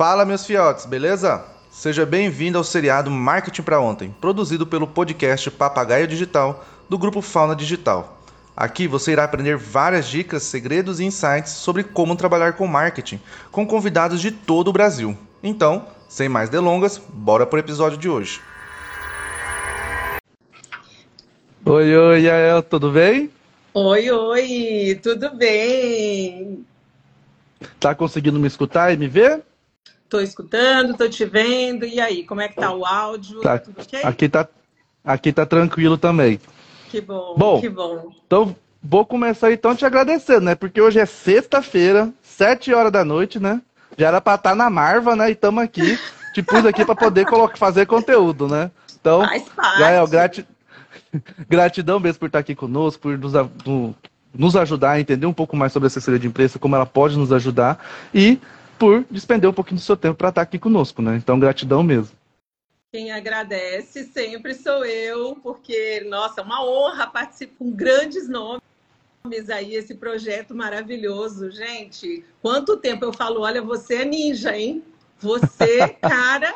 Fala, meus fiotes, beleza? Seja bem-vindo ao seriado Marketing para Ontem, produzido pelo podcast Papagaio Digital do grupo Fauna Digital. Aqui você irá aprender várias dicas, segredos e insights sobre como trabalhar com marketing, com convidados de todo o Brasil. Então, sem mais delongas, bora pro episódio de hoje. Oi, oi, Yael, tudo bem? Oi, oi, tudo bem? Tá conseguindo me escutar e me ver? Tô escutando, tô te vendo. E aí, como é que tá o áudio? Tá. Tudo ok? Aqui tá, aqui tá tranquilo também. Que bom, bom, que bom. Então, vou começar então te agradecendo, né? Porque hoje é sexta-feira, sete horas da noite, né? Já era pra estar tá na Marva, né? E estamos aqui, te pus aqui para poder fazer conteúdo, né? Então, Faz parte. Gael, grati... gratidão mesmo por estar aqui conosco, por nos, nos ajudar a entender um pouco mais sobre a assessoria de imprensa, como ela pode nos ajudar e por despender um pouquinho do seu tempo para estar aqui conosco, né? Então, gratidão mesmo. Quem agradece sempre sou eu, porque, nossa, é uma honra participar com grandes nomes aí, esse projeto maravilhoso. Gente, quanto tempo eu falo, olha, você é ninja, hein? Você, cara,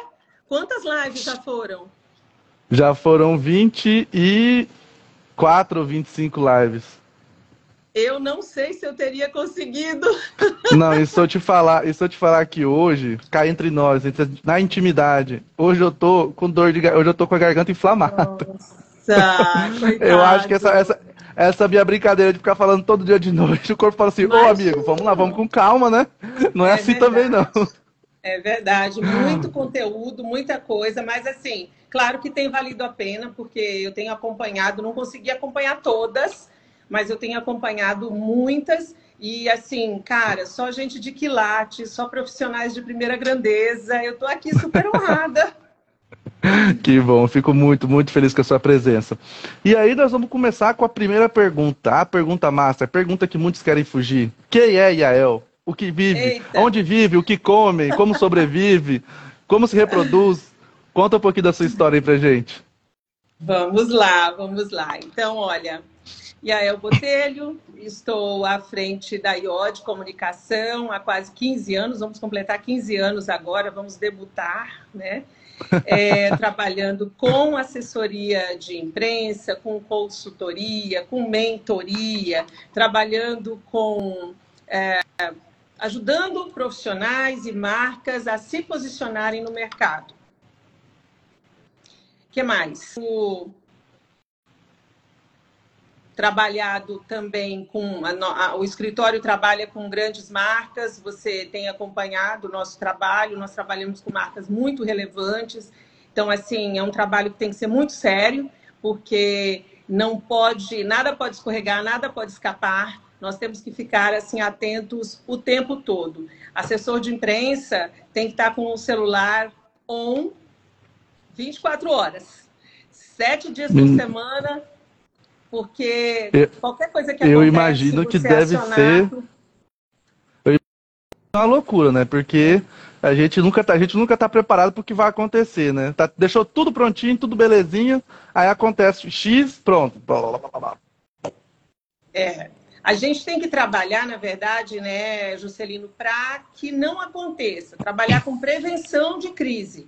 quantas lives já foram? Já foram 24 ou 25 lives. Eu não sei se eu teria conseguido. Não, isso eu te falar, isso eu te falar que hoje, cá entre nós, entre, na intimidade, hoje eu tô com dor de hoje eu tô com a garganta inflamada. Nossa, eu acho que essa, essa, essa minha brincadeira de ficar falando todo dia de noite, o corpo fala assim, ô oh, amigo, vamos lá, vamos com calma, né? Não é, é assim verdade. também, não. É verdade, muito conteúdo, muita coisa, mas assim, claro que tem valido a pena, porque eu tenho acompanhado, não consegui acompanhar todas, mas eu tenho acompanhado muitas e assim, cara, só gente de quilate, só profissionais de primeira grandeza. Eu tô aqui super honrada. que bom, fico muito, muito feliz com a sua presença. E aí nós vamos começar com a primeira pergunta, a pergunta massa, a pergunta que muitos querem fugir. Quem é Yael? O que vive? Eita. Onde vive? O que come? Como sobrevive? Como se reproduz? Conta um pouquinho da sua história aí pra gente. Vamos lá, vamos lá. Então, olha, Yael Botelho, estou à frente da IOD Comunicação há quase 15 anos, vamos completar 15 anos agora, vamos debutar, né? É, trabalhando com assessoria de imprensa, com consultoria, com mentoria, trabalhando com. É, ajudando profissionais e marcas a se posicionarem no mercado. O que mais? O trabalhado também com. A, a, o escritório trabalha com grandes marcas, você tem acompanhado o nosso trabalho, nós trabalhamos com marcas muito relevantes. Então, assim, é um trabalho que tem que ser muito sério, porque não pode, nada pode escorregar, nada pode escapar. Nós temos que ficar assim atentos o tempo todo. Assessor de imprensa tem que estar com o celular on 24 horas. Sete dias por hum. semana, porque eu, qualquer coisa que Eu imagino que deve acionar... ser uma loucura, né? Porque a gente nunca tá, a gente nunca tá preparado para o que vai acontecer, né? Tá, deixou tudo prontinho, tudo belezinha, aí acontece X, pronto. É, a gente tem que trabalhar, na verdade, né, Juscelino, para que não aconteça, trabalhar com prevenção de crise.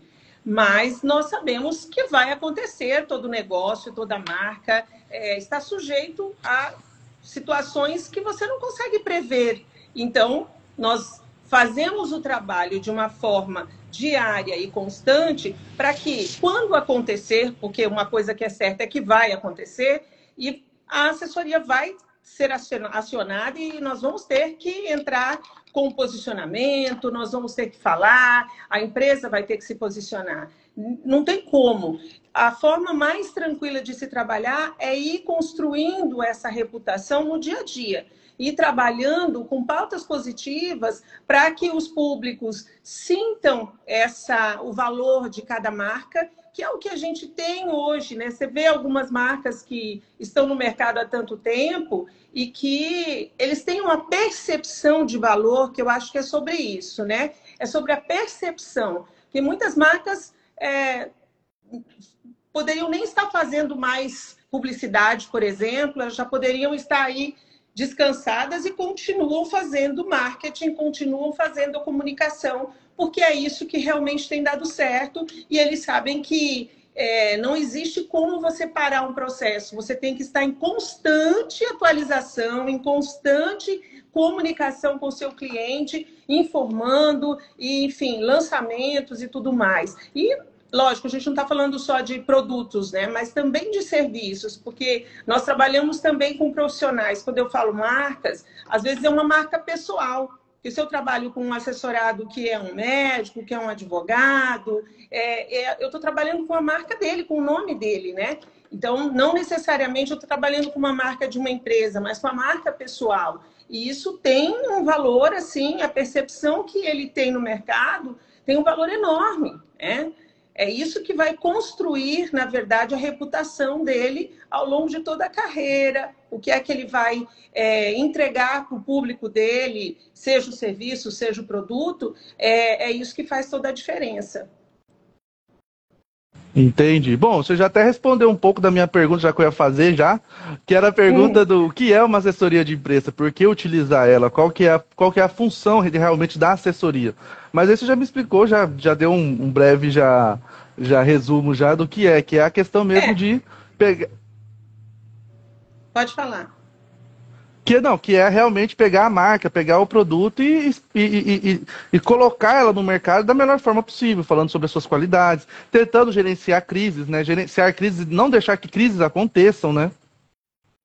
Mas nós sabemos que vai acontecer, todo negócio, toda marca é, está sujeito a situações que você não consegue prever. Então, nós fazemos o trabalho de uma forma diária e constante para que, quando acontecer, porque uma coisa que é certa é que vai acontecer, e a assessoria vai ser acionada e nós vamos ter que entrar com posicionamento, nós vamos ter que falar, a empresa vai ter que se posicionar. Não tem como. A forma mais tranquila de se trabalhar é ir construindo essa reputação no dia a dia e trabalhando com pautas positivas para que os públicos sintam essa o valor de cada marca que é o que a gente tem hoje, né? Você vê algumas marcas que estão no mercado há tanto tempo e que eles têm uma percepção de valor, que eu acho que é sobre isso, né? É sobre a percepção. Que muitas marcas é, poderiam nem estar fazendo mais publicidade, por exemplo, elas já poderiam estar aí descansadas e continuam fazendo marketing, continuam fazendo comunicação, porque é isso que realmente tem dado certo e eles sabem que é, não existe como você parar um processo, você tem que estar em constante atualização, em constante comunicação com o seu cliente, informando, e, enfim, lançamentos e tudo mais. E lógico, a gente não está falando só de produtos, né? Mas também de serviços, porque nós trabalhamos também com profissionais. Quando eu falo marcas, às vezes é uma marca pessoal. Porque se eu trabalho com um assessorado que é um médico, que é um advogado, é, é, eu estou trabalhando com a marca dele, com o nome dele, né? Então, não necessariamente eu estou trabalhando com uma marca de uma empresa, mas com a marca pessoal. E isso tem um valor, assim, a percepção que ele tem no mercado tem um valor enorme, né? É isso que vai construir, na verdade, a reputação dele ao longo de toda a carreira, o que é que ele vai é, entregar para o público dele, seja o serviço, seja o produto, é, é isso que faz toda a diferença. Entendi. Bom, você já até respondeu um pouco da minha pergunta, já que eu ia fazer já, que era a pergunta do que é uma assessoria de imprensa, por que utilizar ela, qual que é a, qual que é a função realmente da assessoria. Mas aí você já me explicou, já, já deu um, um breve já, já resumo já do que é, que é a questão mesmo é. de pegar. Pode falar. Que não, que é realmente pegar a marca, pegar o produto e, e, e, e, colocar ela no mercado da melhor forma possível, falando sobre as suas qualidades, tentando gerenciar crises, né? Gerenciar crises, não deixar que crises aconteçam, né?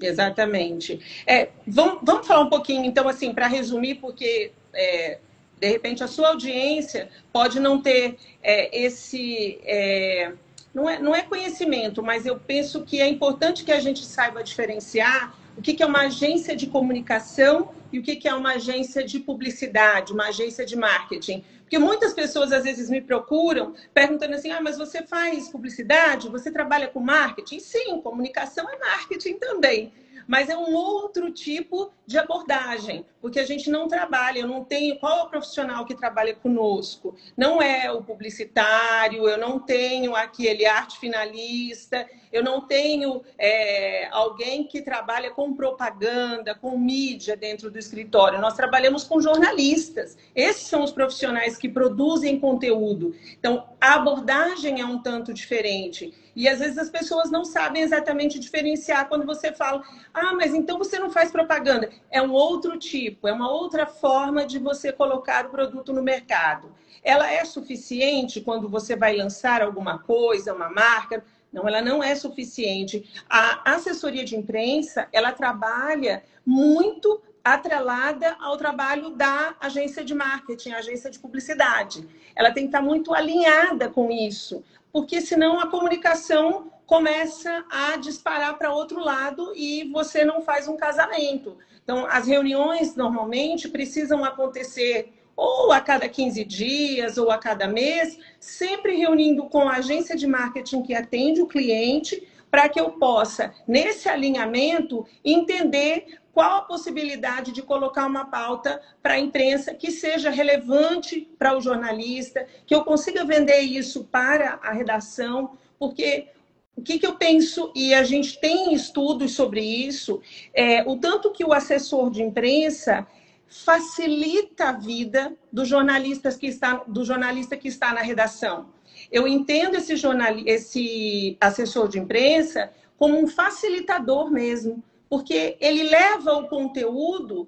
Exatamente. É, vamos, vamos falar um pouquinho, então, assim, para resumir, porque é, de repente a sua audiência pode não ter é, esse. É, não, é, não é conhecimento, mas eu penso que é importante que a gente saiba diferenciar o que é uma agência de comunicação e o que é uma agência de publicidade, uma agência de marketing. Porque muitas pessoas às vezes me procuram perguntando assim: ah, mas você faz publicidade? Você trabalha com marketing? Sim, comunicação é marketing também mas é um outro tipo de abordagem, porque a gente não trabalha, eu não tenho qual é o profissional que trabalha conosco? Não é o publicitário, eu não tenho aquele arte finalista, eu não tenho é, alguém que trabalha com propaganda, com mídia dentro do escritório. Nós trabalhamos com jornalistas. Esses são os profissionais que produzem conteúdo. Então, a abordagem é um tanto diferente. E às vezes as pessoas não sabem exatamente diferenciar quando você fala, ah, mas então você não faz propaganda. É um outro tipo, é uma outra forma de você colocar o produto no mercado. Ela é suficiente quando você vai lançar alguma coisa, uma marca? Não, ela não é suficiente. A assessoria de imprensa, ela trabalha muito atrelada ao trabalho da agência de marketing, agência de publicidade. Ela tem que estar muito alinhada com isso, porque senão a comunicação começa a disparar para outro lado e você não faz um casamento. Então, as reuniões normalmente precisam acontecer ou a cada 15 dias, ou a cada mês, sempre reunindo com a agência de marketing que atende o cliente, para que eu possa, nesse alinhamento, entender qual a possibilidade de colocar uma pauta para a imprensa que seja relevante para o jornalista, que eu consiga vender isso para a redação, porque o que, que, eu penso, e a gente tem estudos sobre isso, é, o tanto que o assessor de imprensa facilita a vida do jornalista que está, do jornalista que está na redação. Eu entendo esse, jornal, esse assessor de imprensa como um facilitador mesmo, porque ele leva o conteúdo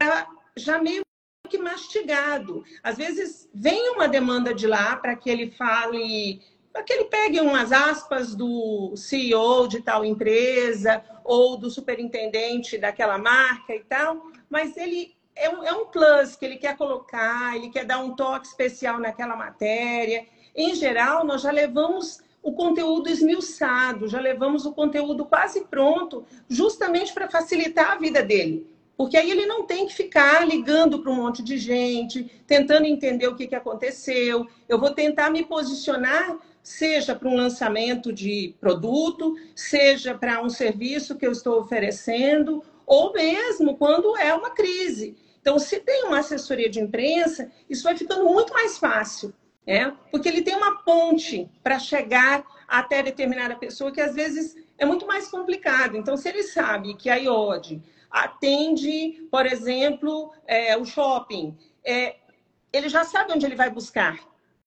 já meio que mastigado. Às vezes vem uma demanda de lá para que ele fale, para que ele pegue umas aspas do CEO de tal empresa ou do superintendente daquela marca e tal, mas ele é um, é um plus que ele quer colocar, ele quer dar um toque especial naquela matéria. Em geral, nós já levamos o conteúdo esmiuçado, já levamos o conteúdo quase pronto, justamente para facilitar a vida dele. Porque aí ele não tem que ficar ligando para um monte de gente, tentando entender o que, que aconteceu. Eu vou tentar me posicionar, seja para um lançamento de produto, seja para um serviço que eu estou oferecendo, ou mesmo quando é uma crise. Então, se tem uma assessoria de imprensa, isso vai ficando muito mais fácil, né? porque ele tem uma ponte para chegar até determinada pessoa que às vezes é muito mais complicado. Então, se ele sabe que a IOD, atende, por exemplo, é, o shopping. É, ele já sabe onde ele vai buscar.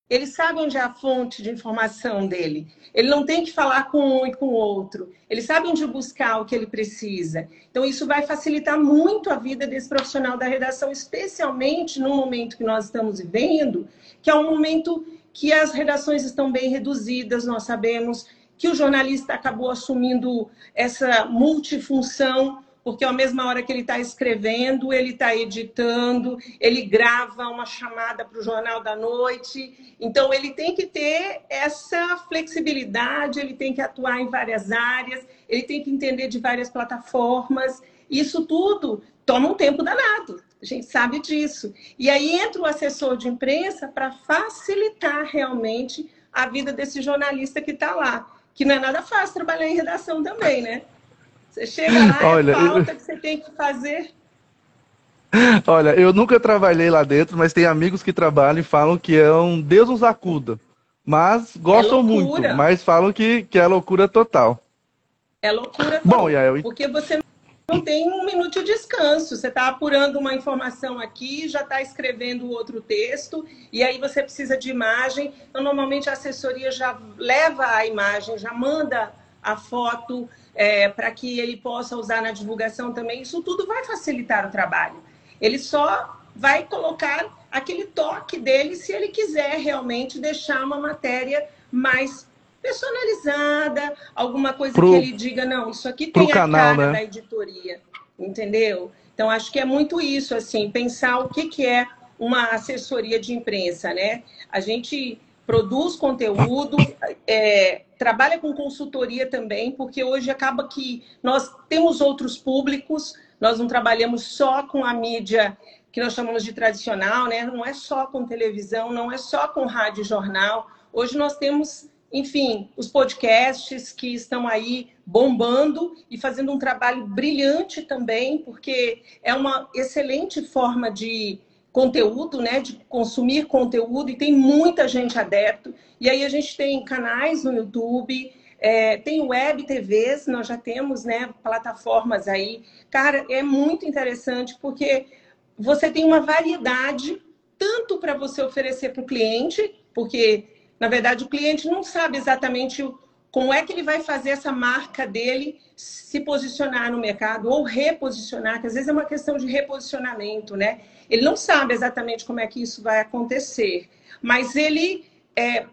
Ele sabe onde é a fonte de informação dele. Ele não tem que falar com um e com o outro. Ele sabe onde buscar o que ele precisa. Então, isso vai facilitar muito a vida desse profissional da redação, especialmente no momento que nós estamos vivendo, que é um momento que as redações estão bem reduzidas, nós sabemos que o jornalista acabou assumindo essa multifunção porque à mesma hora que ele está escrevendo, ele está editando, ele grava uma chamada para o Jornal da Noite. Então, ele tem que ter essa flexibilidade, ele tem que atuar em várias áreas, ele tem que entender de várias plataformas. Isso tudo toma um tempo danado, a gente sabe disso. E aí entra o assessor de imprensa para facilitar realmente a vida desse jornalista que está lá. Que não é nada fácil trabalhar em redação também, né? Você chega lá, Olha, é falta eu... que você tem que fazer. Olha, eu nunca trabalhei lá dentro, mas tem amigos que trabalham e falam que é um Deus nos acuda. Mas gostam é muito, mas falam que, que é loucura total. É loucura total. Bom, Yael, porque você não tem um minuto de descanso. Você está apurando uma informação aqui, já está escrevendo outro texto, e aí você precisa de imagem. Então, normalmente a assessoria já leva a imagem, já manda a foto é, para que ele possa usar na divulgação também. Isso tudo vai facilitar o trabalho. Ele só vai colocar aquele toque dele se ele quiser realmente deixar uma matéria mais personalizada, alguma coisa pro, que ele diga, não, isso aqui tem a canal, cara né? da editoria, entendeu? Então, acho que é muito isso, assim, pensar o que, que é uma assessoria de imprensa, né? A gente produz conteúdo, é, trabalha com consultoria também, porque hoje acaba que nós temos outros públicos, nós não trabalhamos só com a mídia que nós chamamos de tradicional, né? não é só com televisão, não é só com rádio e jornal. Hoje nós temos, enfim, os podcasts que estão aí bombando e fazendo um trabalho brilhante também, porque é uma excelente forma de conteúdo, né, de consumir conteúdo, e tem muita gente adepto. E aí a gente tem canais no YouTube, é, tem web TVs, nós já temos né, plataformas aí. Cara, é muito interessante porque você tem uma variedade, tanto para você oferecer para o cliente, porque, na verdade, o cliente não sabe exatamente como é que ele vai fazer essa marca dele se posicionar no mercado ou reposicionar, que às vezes é uma questão de reposicionamento, né? Ele não sabe exatamente como é que isso vai acontecer, mas ele é,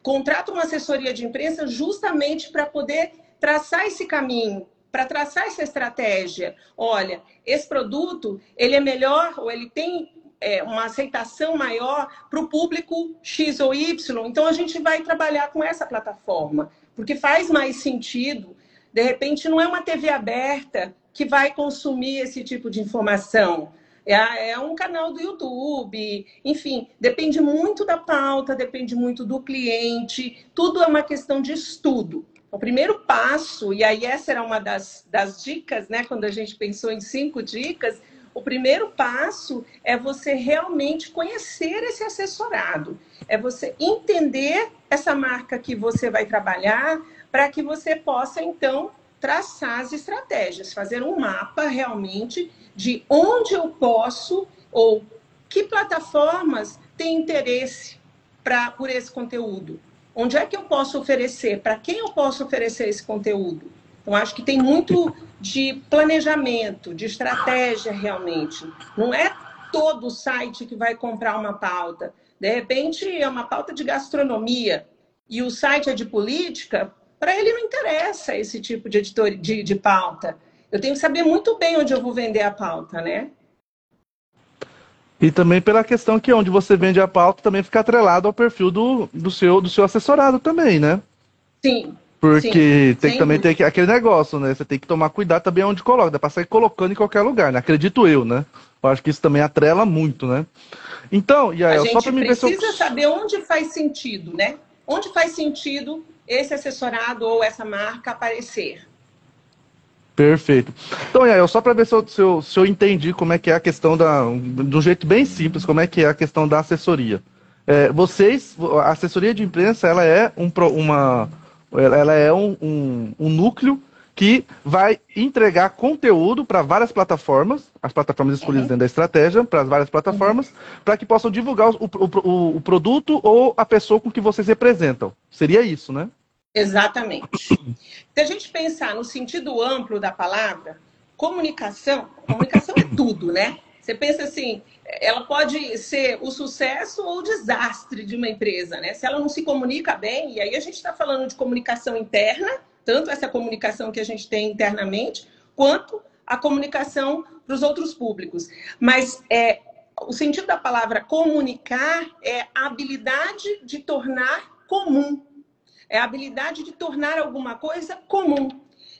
contrata uma assessoria de imprensa justamente para poder traçar esse caminho, para traçar essa estratégia. Olha, esse produto ele é melhor ou ele tem é, uma aceitação maior para o público X ou Y. Então a gente vai trabalhar com essa plataforma, porque faz mais sentido. De repente, não é uma TV aberta que vai consumir esse tipo de informação é, é um canal do YouTube, enfim, depende muito da pauta, depende muito do cliente, tudo é uma questão de estudo. O primeiro passo, e aí essa era uma das, das dicas, né, quando a gente pensou em cinco dicas, o primeiro passo é você realmente conhecer esse assessorado, é você entender essa marca que você vai trabalhar, para que você possa, então, traçar as estratégias, fazer um mapa realmente de onde eu posso ou que plataformas têm interesse pra, por esse conteúdo. Onde é que eu posso oferecer? Para quem eu posso oferecer esse conteúdo? Então, acho que tem muito de planejamento, de estratégia realmente. Não é todo site que vai comprar uma pauta. De repente, é uma pauta de gastronomia e o site é de política, para ele não interessa esse tipo de, editor, de, de pauta. Eu tenho que saber muito bem onde eu vou vender a pauta, né? E também pela questão que onde você vende a pauta também fica atrelado ao perfil do, do, seu, do seu assessorado também, né? Sim. Porque sim, tem que também ter aquele negócio, né? Você tem que tomar cuidado também onde coloca. Dá pra sair colocando em qualquer lugar, né? Acredito eu, né? Eu acho que isso também atrela muito, né? Então, e aí, só para me ver se eu... precisa saber onde faz sentido, né? Onde faz sentido esse assessorado ou essa marca aparecer. Perfeito. Então, Yael, só para ver se eu, se, eu, se eu entendi como é que é a questão da. De um jeito bem simples, como é que é a questão da assessoria. É, vocês, a assessoria de imprensa, ela é um, uma, ela é um, um, um núcleo que vai entregar conteúdo para várias plataformas, as plataformas escolhidas uhum. dentro da estratégia, para as várias plataformas, uhum. para que possam divulgar o, o, o, produto ou a pessoa com que vocês representam. Seria isso, né? Exatamente. Se a gente pensar no sentido amplo da palavra, comunicação, comunicação é tudo, né? Você pensa assim, ela pode ser o sucesso ou o desastre de uma empresa, né? Se ela não se comunica bem, e aí a gente está falando de comunicação interna, tanto essa comunicação que a gente tem internamente, quanto a comunicação para os outros públicos. Mas é, o sentido da palavra comunicar é a habilidade de tornar comum. É a habilidade de tornar alguma coisa comum.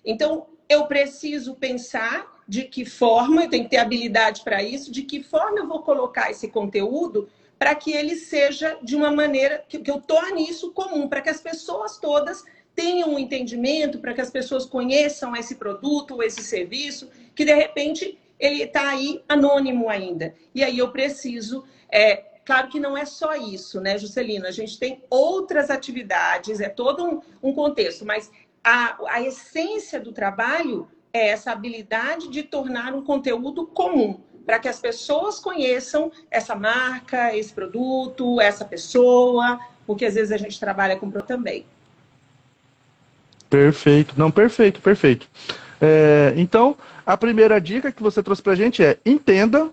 Então, eu preciso pensar de que forma, eu tenho que ter habilidade para isso, de que forma eu vou colocar esse conteúdo para que ele seja de uma maneira que, que eu torne isso comum, para que as pessoas todas tenham um entendimento, para que as pessoas conheçam esse produto ou esse serviço, que de repente ele está aí anônimo ainda. E aí eu preciso. É, claro que não é só isso, né, Juscelino? A gente tem outras atividades, é todo um, um contexto, mas a, a essência do trabalho é essa habilidade de tornar um conteúdo comum, para que as pessoas conheçam essa marca, esse produto, essa pessoa, porque às vezes a gente trabalha com também. Perfeito, não, perfeito, perfeito. É, então, a primeira dica que você trouxe para a gente é entenda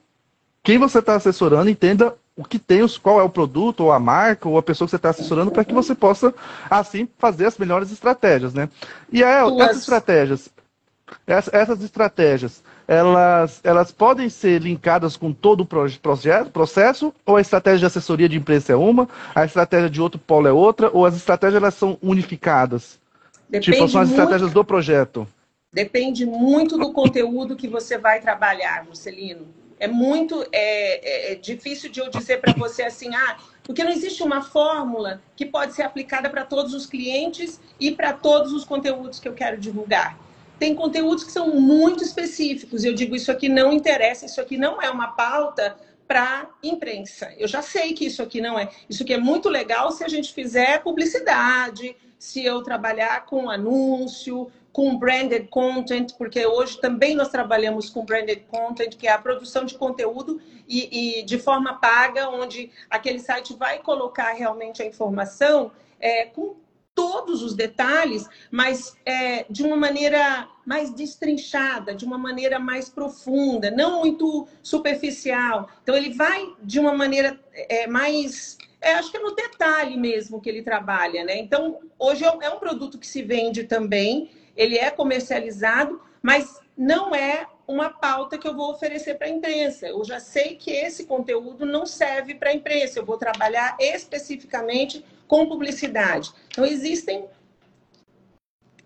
quem você está assessorando, entenda o que tem, qual é o produto, ou a marca, ou a pessoa que você está assessorando, para que você possa, assim, fazer as melhores estratégias, né? E é, essas estratégias, essas estratégias, elas, elas podem ser linkadas com todo o projeto, processo, ou a estratégia de assessoria de imprensa é uma, a estratégia de outro polo é outra, ou as estratégias elas são unificadas? Depende tipo, são as muito, estratégias do projeto. Depende muito do conteúdo que você vai trabalhar, Marcelino. É muito é, é, é difícil de eu dizer para você assim, ah, porque não existe uma fórmula que pode ser aplicada para todos os clientes e para todos os conteúdos que eu quero divulgar tem conteúdos que são muito específicos. Eu digo, isso aqui não interessa, isso aqui não é uma pauta para imprensa. Eu já sei que isso aqui não é. Isso aqui é muito legal se a gente fizer publicidade, se eu trabalhar com anúncio, com branded content, porque hoje também nós trabalhamos com branded content, que é a produção de conteúdo e, e de forma paga, onde aquele site vai colocar realmente a informação é, com todos os detalhes, mas é, de uma maneira mais destrinchada, de uma maneira mais profunda, não muito superficial. Então, ele vai de uma maneira é, mais. É, acho que é no detalhe mesmo que ele trabalha, né? Então, hoje é, é um produto que se vende também, ele é comercializado, mas não é uma pauta que eu vou oferecer para a imprensa. Eu já sei que esse conteúdo não serve para a imprensa, eu vou trabalhar especificamente com publicidade. Então, existem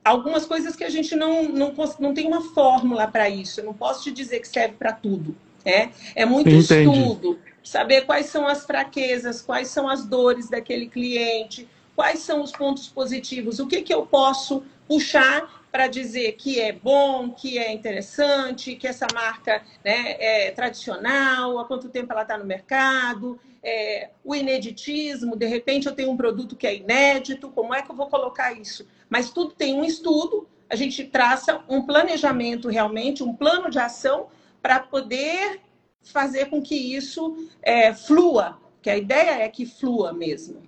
algumas coisas que a gente não, não, não tem uma fórmula para isso. Eu não posso te dizer que serve para tudo. É, é muito Entendi. estudo, saber quais são as fraquezas, quais são as dores daquele cliente, quais são os pontos positivos, o que, que eu posso puxar para dizer que é bom, que é interessante, que essa marca né, é tradicional, há quanto tempo ela está no mercado, é, o ineditismo, de repente eu tenho um produto que é inédito, como é que eu vou colocar isso? Mas tudo tem um estudo, a gente traça um planejamento realmente, um plano de ação para poder fazer com que isso é, flua, que a ideia é que flua mesmo.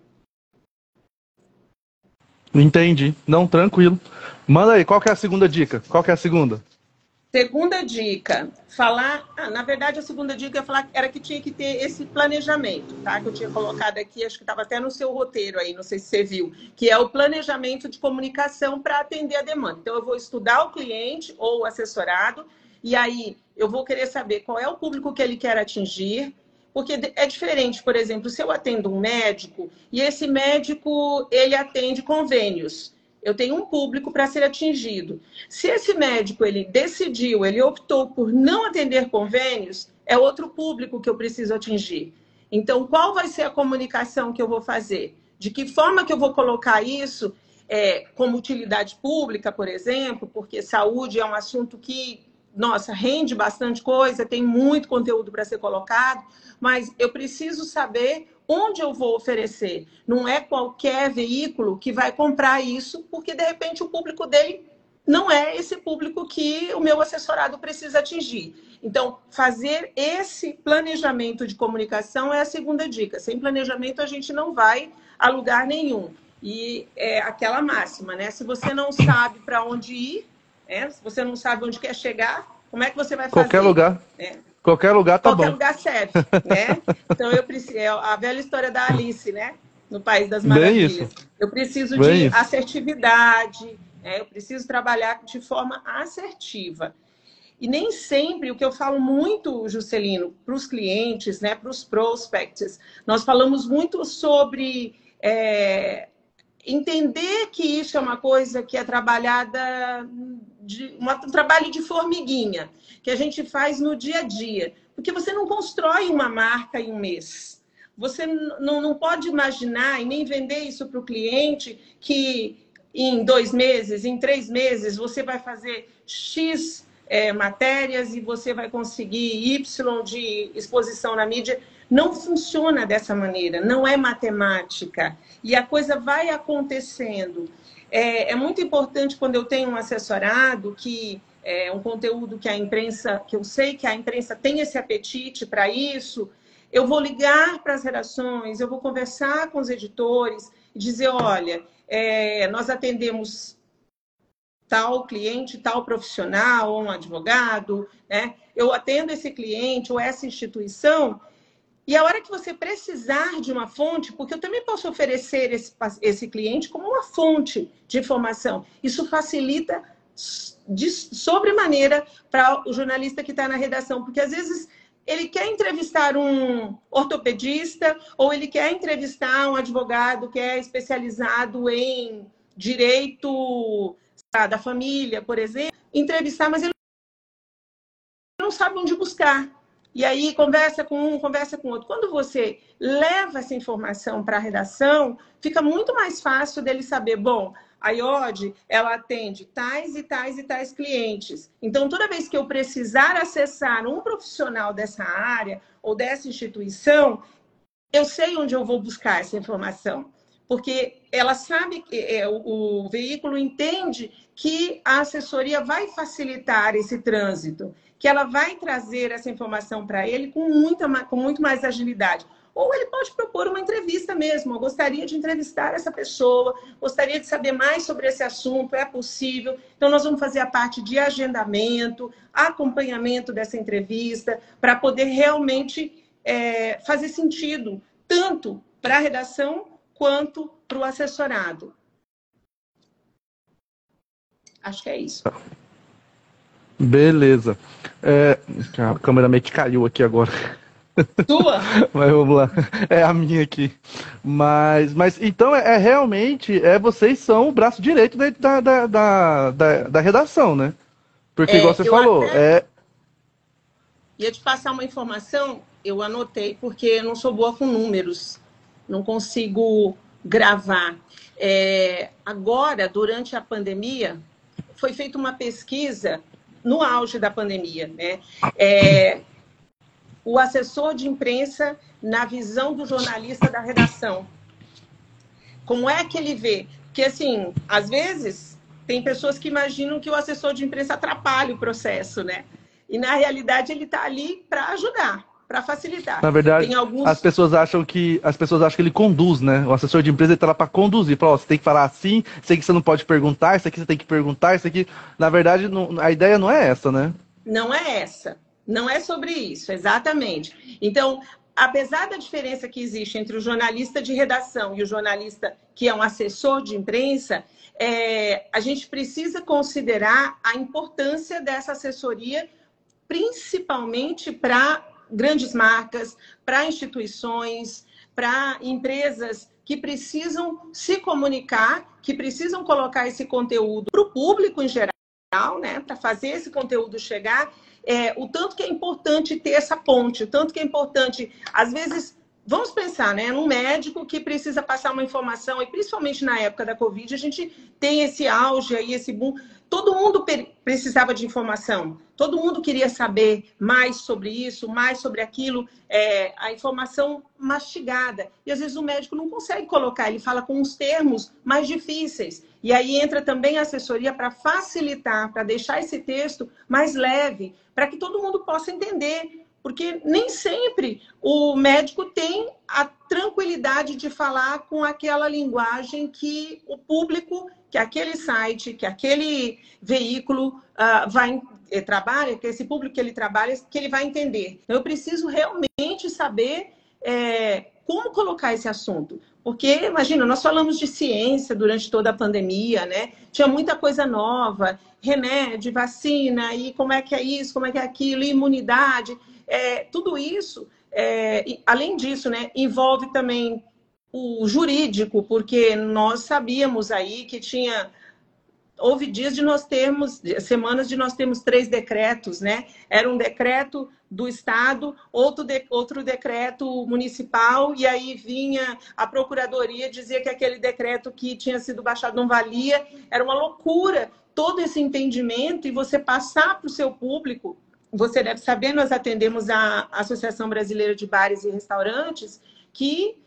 Entendi. Não, tranquilo. Manda aí, qual é a segunda dica? Qual é a segunda? Segunda dica, falar. Ah, na verdade, a segunda dica falar, era que tinha que ter esse planejamento, tá? Que eu tinha colocado aqui, acho que estava até no seu roteiro aí, não sei se você viu, que é o planejamento de comunicação para atender a demanda. Então, eu vou estudar o cliente ou o assessorado, e aí eu vou querer saber qual é o público que ele quer atingir, porque é diferente, por exemplo, se eu atendo um médico e esse médico ele atende convênios, eu tenho um público para ser atingido. Se esse médico ele decidiu, ele optou por não atender convênios, é outro público que eu preciso atingir. Então, qual vai ser a comunicação que eu vou fazer? De que forma que eu vou colocar isso é, como utilidade pública, por exemplo, porque saúde é um assunto que nossa, rende bastante coisa, tem muito conteúdo para ser colocado, mas eu preciso saber onde eu vou oferecer. Não é qualquer veículo que vai comprar isso, porque de repente o público dele não é esse público que o meu assessorado precisa atingir. Então, fazer esse planejamento de comunicação é a segunda dica. Sem planejamento, a gente não vai a lugar nenhum. E é aquela máxima, né? Se você não sabe para onde ir, é, se você não sabe onde quer chegar, como é que você vai fazer? Qualquer lugar. É. Qualquer lugar tá Qualquer bom. lugar serve, né? Então eu preciso, é a velha história da Alice, né? No País das Maravilhas. Eu preciso Bem de isso. assertividade, né? eu preciso trabalhar de forma assertiva. E nem sempre, o que eu falo muito, Juscelino, para os clientes, né, para os prospects, nós falamos muito sobre é, entender que isso é uma coisa que é trabalhada, de, uma, um trabalho de formiguinha, que a gente faz no dia a dia. Porque você não constrói uma marca em um mês. Você não, não pode imaginar e nem vender isso para o cliente que em dois meses, em três meses, você vai fazer X é, matérias e você vai conseguir Y de exposição na mídia. Não funciona dessa maneira, não é matemática. E a coisa vai acontecendo. É, é muito importante quando eu tenho um assessorado que é um conteúdo que a imprensa, que eu sei que a imprensa tem esse apetite para isso, eu vou ligar para as redações, eu vou conversar com os editores e dizer, olha, é, nós atendemos tal cliente, tal profissional, ou um advogado, né? Eu atendo esse cliente ou essa instituição e a hora que você precisar de uma fonte, porque eu também posso oferecer esse, esse cliente como uma fonte de informação. Isso facilita de sobremaneira para o jornalista que está na redação, porque às vezes ele quer entrevistar um ortopedista ou ele quer entrevistar um advogado que é especializado em direito da família, por exemplo, entrevistar, mas ele não sabe onde buscar. E aí conversa com um, conversa com outro. Quando você leva essa informação para a redação, fica muito mais fácil dele saber, bom, a IOD, ela atende tais e tais e tais clientes. Então, toda vez que eu precisar acessar um profissional dessa área ou dessa instituição, eu sei onde eu vou buscar essa informação. Porque ela sabe que é, o, o veículo entende que a assessoria vai facilitar esse trânsito que ela vai trazer essa informação para ele com, muita, com muito mais agilidade. Ou ele pode propor uma entrevista mesmo. Eu gostaria de entrevistar essa pessoa, gostaria de saber mais sobre esse assunto, é possível. Então, nós vamos fazer a parte de agendamento, acompanhamento dessa entrevista, para poder realmente é, fazer sentido, tanto para a redação quanto para o assessorado. Acho que é isso. Beleza. É, a câmera meio que caiu aqui agora. Tua? mas vamos lá. É a minha aqui. Mas, mas então é, é realmente, é, vocês são o braço direito da, da, da, da, da redação, né? Porque, é, igual você falou, até... é. Ia te passar uma informação, eu anotei, porque eu não sou boa com números. Não consigo gravar. É, agora, durante a pandemia, foi feita uma pesquisa no auge da pandemia, né? É, o assessor de imprensa na visão do jornalista da redação. Como é que ele vê? Porque, assim, às vezes, tem pessoas que imaginam que o assessor de imprensa atrapalha o processo, né? E, na realidade, ele está ali para ajudar para facilitar. Na verdade, alguns... as pessoas acham que as pessoas acham que ele conduz, né? O assessor de empresa está lá para conduzir, para você tem que falar assim, isso aqui você não pode perguntar, isso aqui você tem que perguntar, isso aqui. Na verdade, não, a ideia não é essa, né? Não é essa. Não é sobre isso, exatamente. Então, apesar da diferença que existe entre o jornalista de redação e o jornalista que é um assessor de imprensa, é, a gente precisa considerar a importância dessa assessoria, principalmente para grandes marcas, para instituições, para empresas que precisam se comunicar, que precisam colocar esse conteúdo para o público em geral, né, para fazer esse conteúdo chegar. É, o tanto que é importante ter essa ponte, o tanto que é importante, às vezes, vamos pensar, né? Num médico que precisa passar uma informação, e principalmente na época da Covid, a gente tem esse auge aí, esse boom. Todo mundo precisava de informação, todo mundo queria saber mais sobre isso, mais sobre aquilo, é, a informação mastigada. E às vezes o médico não consegue colocar, ele fala com uns termos mais difíceis. E aí entra também a assessoria para facilitar, para deixar esse texto mais leve, para que todo mundo possa entender porque nem sempre o médico tem a tranquilidade de falar com aquela linguagem que o público, que aquele site, que aquele veículo uh, vai eh, trabalha, que esse público que ele trabalha, que ele vai entender. Então, eu preciso realmente saber é, como colocar esse assunto. Porque, imagina, nós falamos de ciência durante toda a pandemia, né? Tinha muita coisa nova, remédio, vacina, e como é que é isso, como é que é aquilo, imunidade. É, tudo isso, é, além disso, né, envolve também o jurídico, porque nós sabíamos aí que tinha houve dias de nós termos, semanas de nós termos três decretos, né? Era um decreto do Estado, outro, de, outro decreto municipal, e aí vinha a Procuradoria dizer que aquele decreto que tinha sido baixado não valia. Era uma loucura todo esse entendimento e você passar para o seu público você deve saber, nós atendemos a Associação Brasileira de Bares e Restaurantes, que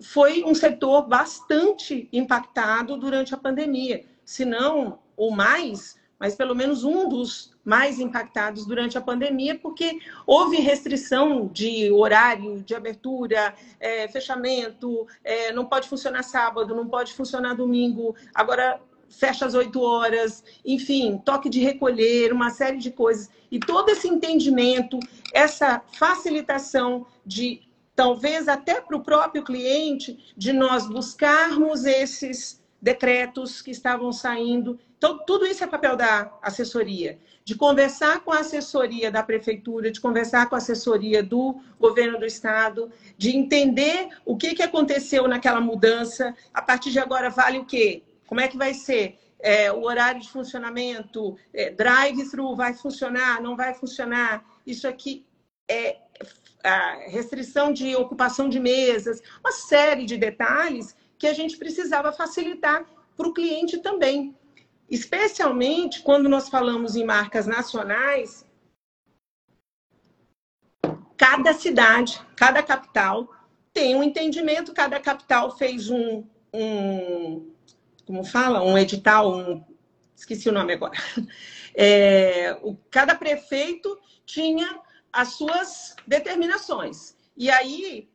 foi um setor bastante impactado durante a pandemia, se não o mais, mas pelo menos um dos mais impactados durante a pandemia, porque houve restrição de horário, de abertura, é, fechamento, é, não pode funcionar sábado, não pode funcionar domingo. Agora fecha às 8 horas, enfim, toque de recolher, uma série de coisas. E todo esse entendimento, essa facilitação de, talvez até para o próprio cliente, de nós buscarmos esses decretos que estavam saindo. Então, tudo isso é papel da assessoria, de conversar com a assessoria da prefeitura, de conversar com a assessoria do governo do estado, de entender o que, que aconteceu naquela mudança. A partir de agora, vale o quê? Como é que vai ser? É, o horário de funcionamento, é, drive-thru vai funcionar, não vai funcionar? Isso aqui é a restrição de ocupação de mesas, uma série de detalhes que a gente precisava facilitar para o cliente também. Especialmente quando nós falamos em marcas nacionais, cada cidade, cada capital tem um entendimento, cada capital fez um, um como fala, um edital, um, esqueci o nome agora. É, o, cada prefeito tinha as suas determinações. E aí,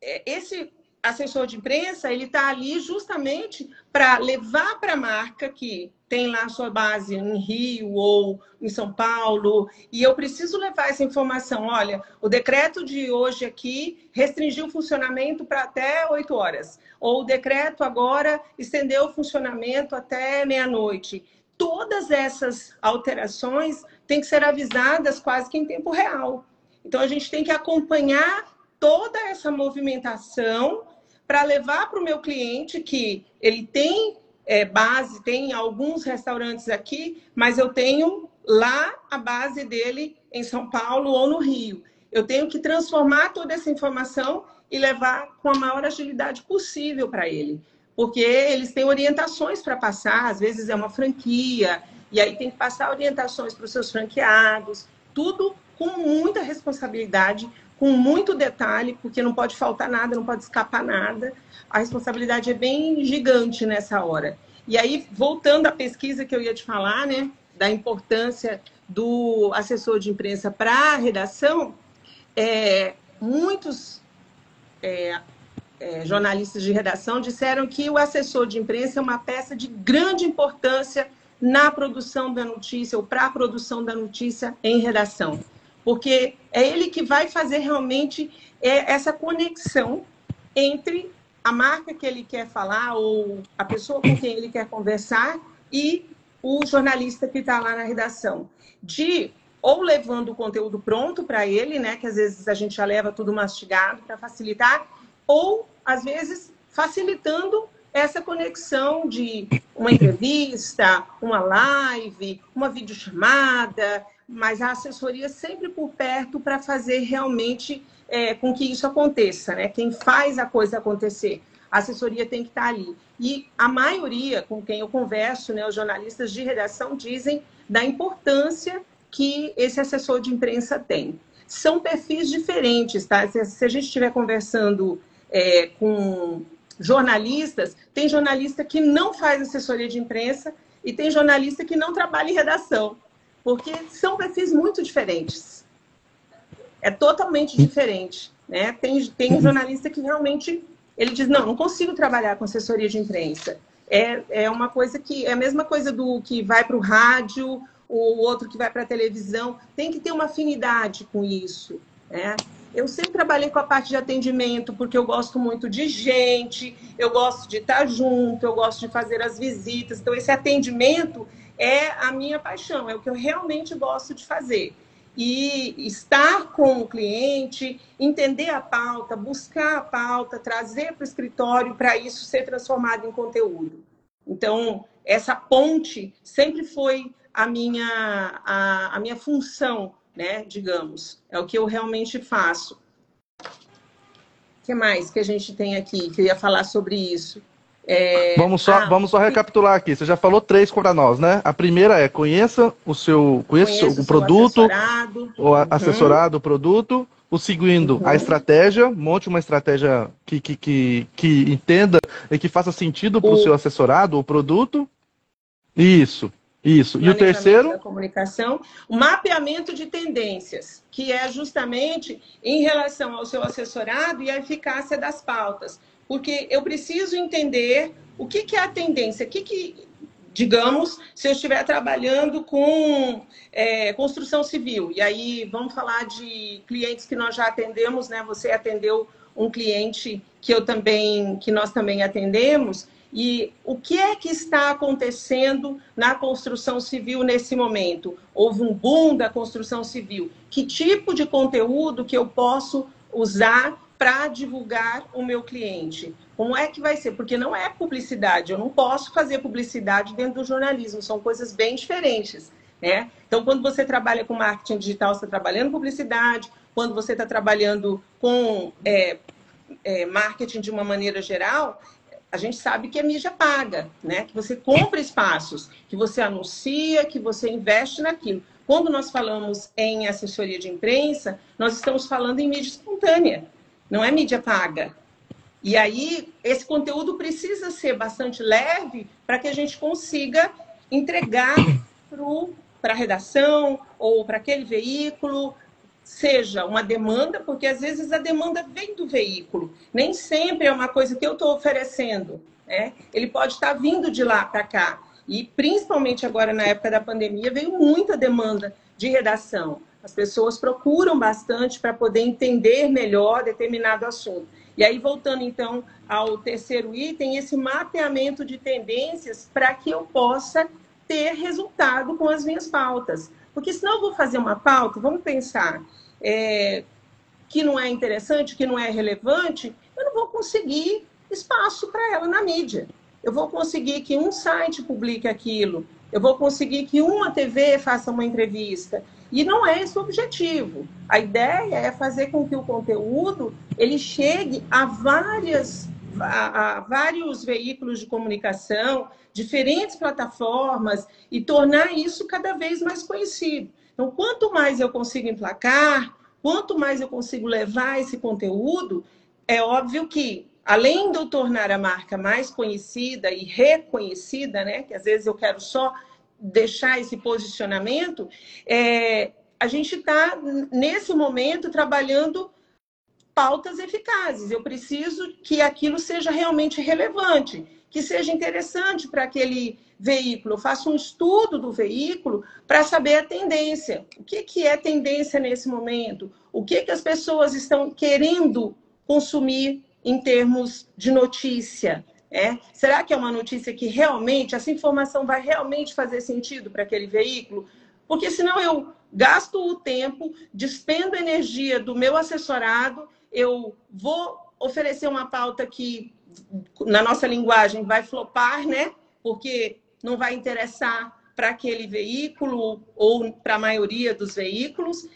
é, esse assessor de imprensa, ele está ali justamente para levar para a marca que tem lá sua base em Rio ou em São Paulo, e eu preciso levar essa informação. Olha, o decreto de hoje aqui restringiu o funcionamento para até 8 horas, ou o decreto agora estendeu o funcionamento até meia-noite. Todas essas alterações têm que ser avisadas quase que em tempo real. Então, a gente tem que acompanhar toda essa movimentação para levar para o meu cliente que ele tem é, base, tem alguns restaurantes aqui, mas eu tenho lá a base dele em São Paulo ou no Rio. Eu tenho que transformar toda essa informação e levar com a maior agilidade possível para ele. Porque eles têm orientações para passar, às vezes é uma franquia, e aí tem que passar orientações para os seus franqueados, tudo com muita responsabilidade, com muito detalhe, porque não pode faltar nada, não pode escapar nada. A responsabilidade é bem gigante nessa hora. E aí, voltando à pesquisa que eu ia te falar, né, da importância do assessor de imprensa para a redação, é, muitos é, é, jornalistas de redação disseram que o assessor de imprensa é uma peça de grande importância na produção da notícia ou para a produção da notícia em redação porque é ele que vai fazer realmente é, essa conexão entre a marca que ele quer falar ou a pessoa com quem ele quer conversar e o jornalista que está lá na redação. De ou levando o conteúdo pronto para ele, né, que às vezes a gente já leva tudo mastigado para facilitar, ou às vezes facilitando essa conexão de uma entrevista, uma live, uma videochamada, mas a assessoria sempre por perto para fazer realmente é, com que isso aconteça, né? Quem faz a coisa acontecer. A assessoria tem que estar ali. E a maioria com quem eu converso, né, os jornalistas de redação, dizem da importância que esse assessor de imprensa tem. São perfis diferentes, tá? Se, se a gente estiver conversando é, com jornalistas, tem jornalista que não faz assessoria de imprensa e tem jornalista que não trabalha em redação, porque são perfis muito diferentes. É totalmente diferente. Né? Tem, tem um jornalista que realmente ele diz, não, não consigo trabalhar com assessoria de imprensa. É, é uma coisa que é a mesma coisa do que vai para o rádio, o outro que vai para a televisão. Tem que ter uma afinidade com isso. Né? Eu sempre trabalhei com a parte de atendimento, porque eu gosto muito de gente, eu gosto de estar junto, eu gosto de fazer as visitas. Então, esse atendimento é a minha paixão, é o que eu realmente gosto de fazer. E estar com o cliente, entender a pauta, buscar a pauta, trazer para o escritório para isso ser transformado em conteúdo. Então, essa ponte sempre foi a minha, a, a minha função né? Digamos, é o que eu realmente faço. O que mais que a gente tem aqui? Que eu ia falar sobre isso. É... Vamos só, ah, vamos só recapitular aqui. Você já falou três para nós, né? A primeira é conheça o seu, conheça, o produto, assessorado. o uhum. assessorado, o produto. O segundo, uhum. a estratégia, monte uma estratégia que, que, que, que entenda e que faça sentido para o seu assessorado, o produto. Isso. Isso. E o terceiro? Da comunicação, o mapeamento de tendências, que é justamente em relação ao seu assessorado e a eficácia das pautas. Porque eu preciso entender o que, que é a tendência, o que, que digamos, se eu estiver trabalhando com é, construção civil, e aí vamos falar de clientes que nós já atendemos, né? Você atendeu um cliente que eu também, que nós também atendemos, e o que é que está acontecendo na construção civil nesse momento? Houve um boom da construção civil. Que tipo de conteúdo que eu posso usar para divulgar o meu cliente? Como é que vai ser? Porque não é publicidade, eu não posso fazer publicidade dentro do jornalismo, são coisas bem diferentes. Né? Então, quando você trabalha com marketing digital, você está trabalhando publicidade, quando você está trabalhando com é, é, marketing de uma maneira geral, a gente sabe que é mídia paga, né? Que você compra espaços, que você anuncia, que você investe naquilo. Quando nós falamos em assessoria de imprensa, nós estamos falando em mídia espontânea, não é mídia paga. E aí, esse conteúdo precisa ser bastante leve para que a gente consiga entregar para a redação ou para aquele veículo seja uma demanda, porque às vezes a demanda vem do veículo, nem sempre é uma coisa que eu estou oferecendo, né? Ele pode estar vindo de lá para cá. E principalmente agora na época da pandemia veio muita demanda de redação. As pessoas procuram bastante para poder entender melhor determinado assunto. E aí, voltando então ao terceiro item, esse mapeamento de tendências para que eu possa ter resultado com as minhas pautas. Porque senão eu vou fazer uma pauta, vamos pensar, é, que não é interessante, que não é relevante, eu não vou conseguir espaço para ela na mídia. Eu vou conseguir que um site publique aquilo, eu vou conseguir que uma TV faça uma entrevista. E não é esse o objetivo. A ideia é fazer com que o conteúdo ele chegue a várias a, a vários veículos de comunicação, diferentes plataformas e tornar isso cada vez mais conhecido. Então, quanto mais eu consigo emplacar, quanto mais eu consigo levar esse conteúdo, é óbvio que, além de eu tornar a marca mais conhecida e reconhecida, né, que às vezes eu quero só deixar esse posicionamento, é, a gente está, nesse momento, trabalhando pautas eficazes. Eu preciso que aquilo seja realmente relevante, que seja interessante para aquele veículo. Eu faço um estudo do veículo para saber a tendência. O que, que é tendência nesse momento? O que, que as pessoas estão querendo consumir em termos de notícia? É? Será que é uma notícia que realmente, essa informação vai realmente fazer sentido para aquele veículo? Porque senão eu gasto o tempo, despendo energia do meu assessorado eu vou oferecer uma pauta que, na nossa linguagem, vai flopar, né? Porque não vai interessar para aquele veículo ou para a maioria dos veículos.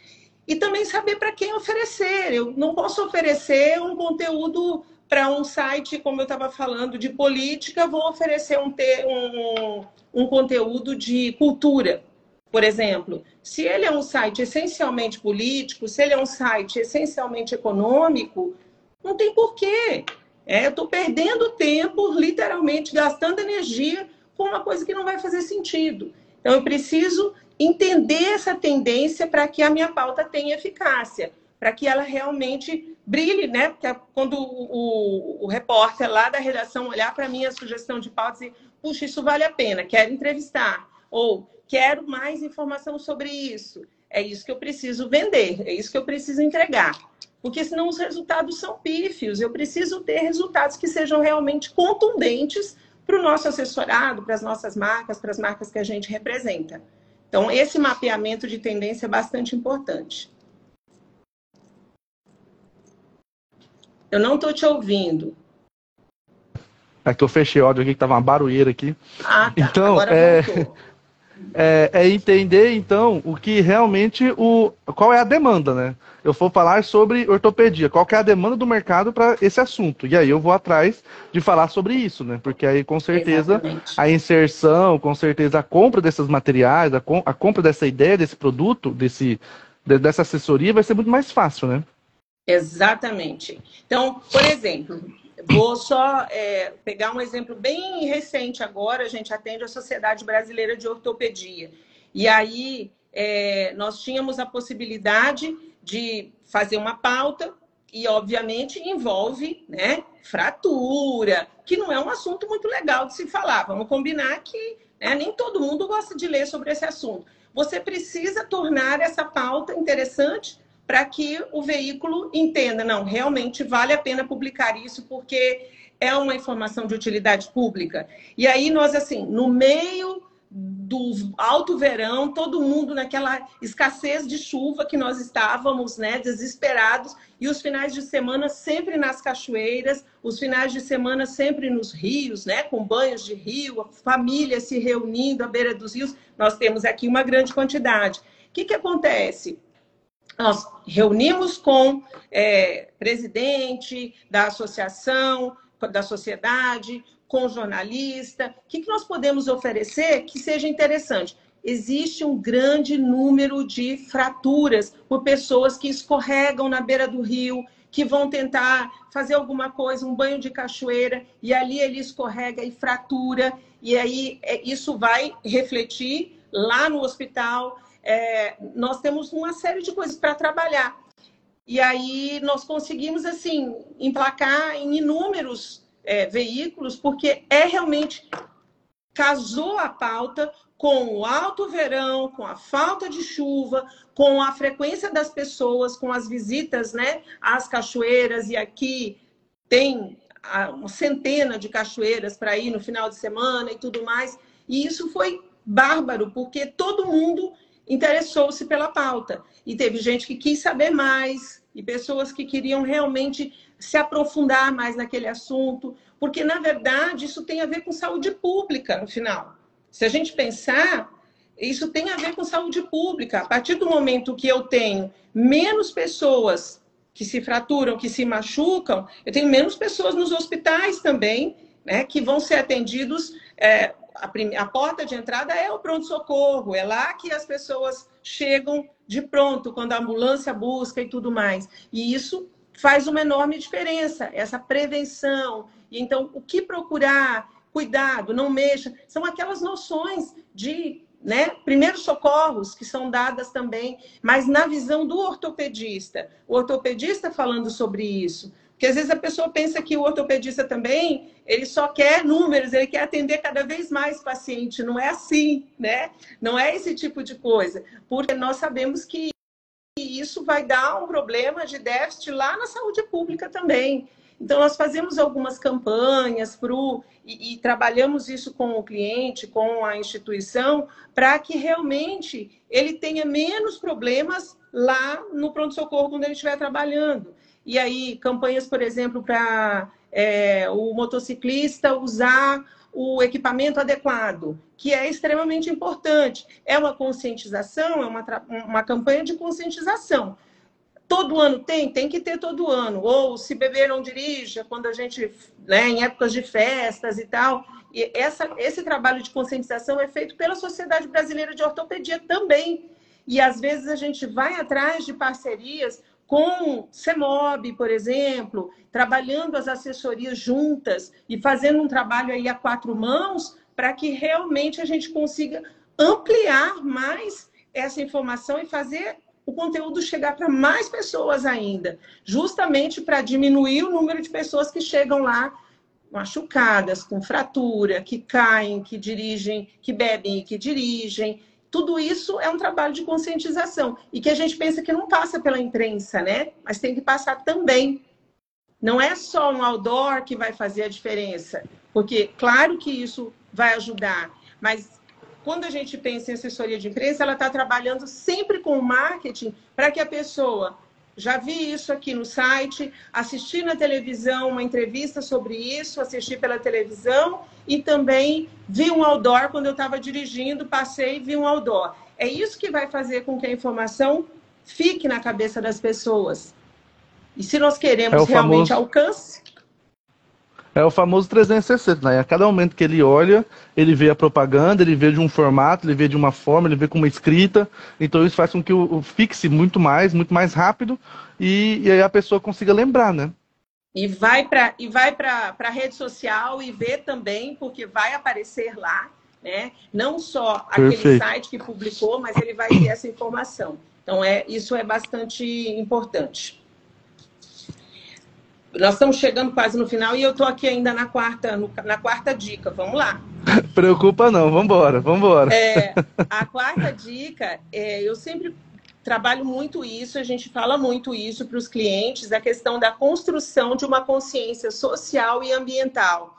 e também saber para quem oferecer. Eu não posso oferecer um conteúdo para um site, como eu estava falando, de política, vou oferecer um, um, um conteúdo de cultura, por exemplo. Se ele é um site essencialmente político, se ele é um site essencialmente econômico, não tem porquê. É, eu estou perdendo tempo, literalmente, gastando energia com uma coisa que não vai fazer sentido. Então, eu preciso entender essa tendência para que a minha pauta tenha eficácia, para que ela realmente brilhe, né? Porque quando o, o, o repórter lá da redação olhar para mim a sugestão de pauta e puxa, isso vale a pena, quero entrevistar, ou quero mais informação sobre isso. É isso que eu preciso vender, é isso que eu preciso entregar. Porque senão os resultados são pífios. Eu preciso ter resultados que sejam realmente contundentes para o nosso assessorado, para as nossas marcas, para as marcas que a gente representa. Então, esse mapeamento de tendência é bastante importante. Eu não estou te ouvindo. É que eu fechei o áudio aqui, que estava uma barulheira aqui. Ah, tá. Então, Agora é... é, é, entender, então, o que realmente o. qual é a demanda, né? Eu vou falar sobre ortopedia, qual é a demanda do mercado para esse assunto. E aí eu vou atrás de falar sobre isso, né? Porque aí, com certeza, Exatamente. a inserção, com certeza, a compra desses materiais, a, com, a compra dessa ideia, desse produto, desse, de, dessa assessoria vai ser muito mais fácil, né? Exatamente. Então, por exemplo, Vou só é, pegar um exemplo bem recente agora. A gente atende a Sociedade Brasileira de Ortopedia. E aí é, nós tínhamos a possibilidade de fazer uma pauta e, obviamente, envolve né, fratura, que não é um assunto muito legal de se falar. Vamos combinar que né, nem todo mundo gosta de ler sobre esse assunto. Você precisa tornar essa pauta interessante para que o veículo entenda, não, realmente vale a pena publicar isso porque é uma informação de utilidade pública. E aí nós, assim, no meio do alto verão, todo mundo naquela escassez de chuva que nós estávamos, né, desesperados, e os finais de semana sempre nas cachoeiras, os finais de semana sempre nos rios, né, com banhos de rio, família se reunindo à beira dos rios. Nós temos aqui uma grande quantidade. O que, que acontece? Nós reunimos com é, presidente da associação, da sociedade, com jornalista. O que, que nós podemos oferecer que seja interessante? Existe um grande número de fraturas por pessoas que escorregam na beira do rio, que vão tentar fazer alguma coisa, um banho de cachoeira, e ali ele escorrega e fratura, e aí é, isso vai refletir lá no hospital é, nós temos uma série de coisas para trabalhar. E aí nós conseguimos, assim, emplacar em inúmeros é, veículos, porque é realmente casou a pauta com o alto verão, com a falta de chuva, com a frequência das pessoas, com as visitas né, às cachoeiras, e aqui tem uma centena de cachoeiras para ir no final de semana e tudo mais. E isso foi bárbaro, porque todo mundo interessou-se pela pauta. E teve gente que quis saber mais, e pessoas que queriam realmente se aprofundar mais naquele assunto, porque, na verdade, isso tem a ver com saúde pública, no final. Se a gente pensar, isso tem a ver com saúde pública. A partir do momento que eu tenho menos pessoas que se fraturam, que se machucam, eu tenho menos pessoas nos hospitais também, né, que vão ser atendidos é, a, a porta de entrada é o pronto-socorro, é lá que as pessoas chegam de pronto, quando a ambulância busca e tudo mais. E isso faz uma enorme diferença, essa prevenção. E então, o que procurar? Cuidado, não mexa. São aquelas noções de né, primeiros socorros que são dadas também, mas na visão do ortopedista. O ortopedista falando sobre isso. Porque às vezes a pessoa pensa que o ortopedista também, ele só quer números, ele quer atender cada vez mais paciente. Não é assim, né? Não é esse tipo de coisa. Porque nós sabemos que isso vai dar um problema de déficit lá na saúde pública também. Então, nós fazemos algumas campanhas pro, e, e trabalhamos isso com o cliente, com a instituição, para que realmente ele tenha menos problemas lá no pronto-socorro quando ele estiver trabalhando. E aí, campanhas, por exemplo, para é, o motociclista usar o equipamento adequado, que é extremamente importante. É uma conscientização, é uma, uma campanha de conscientização. Todo ano tem? Tem que ter todo ano. Ou se beber não dirija, quando a gente, né, em épocas de festas e tal. E essa, esse trabalho de conscientização é feito pela Sociedade Brasileira de Ortopedia também. E às vezes a gente vai atrás de parcerias com CEMOB, por exemplo, trabalhando as assessorias juntas e fazendo um trabalho aí a quatro mãos para que realmente a gente consiga ampliar mais essa informação e fazer o conteúdo chegar para mais pessoas ainda, justamente para diminuir o número de pessoas que chegam lá machucadas, com fratura, que caem, que dirigem, que bebem e que dirigem. Tudo isso é um trabalho de conscientização e que a gente pensa que não passa pela imprensa, né? Mas tem que passar também. Não é só um outdoor que vai fazer a diferença, porque claro que isso vai ajudar, mas quando a gente pensa em assessoria de imprensa, ela está trabalhando sempre com o marketing para que a pessoa já vi isso aqui no site, assisti na televisão uma entrevista sobre isso, assisti pela televisão e também vi um outdoor quando eu estava dirigindo, passei e vi um outdoor. É isso que vai fazer com que a informação fique na cabeça das pessoas. E se nós queremos é realmente famoso... alcance, é o famoso 360, né? A cada momento que ele olha, ele vê a propaganda, ele vê de um formato, ele vê de uma forma, ele vê com uma escrita. Então isso faz com que o, o fixe muito mais, muito mais rápido e, e aí a pessoa consiga lembrar, né? E vai para e vai para a rede social e vê também, porque vai aparecer lá, né? Não só aquele Perfeito. site que publicou, mas ele vai ter essa informação. Então é isso é bastante importante. Nós estamos chegando quase no final e eu estou aqui ainda na quarta, no, na quarta dica. Vamos lá. Preocupa não, vamos embora, vamos embora. É, a quarta dica, é, eu sempre trabalho muito isso, a gente fala muito isso para os clientes, a questão da construção de uma consciência social e ambiental.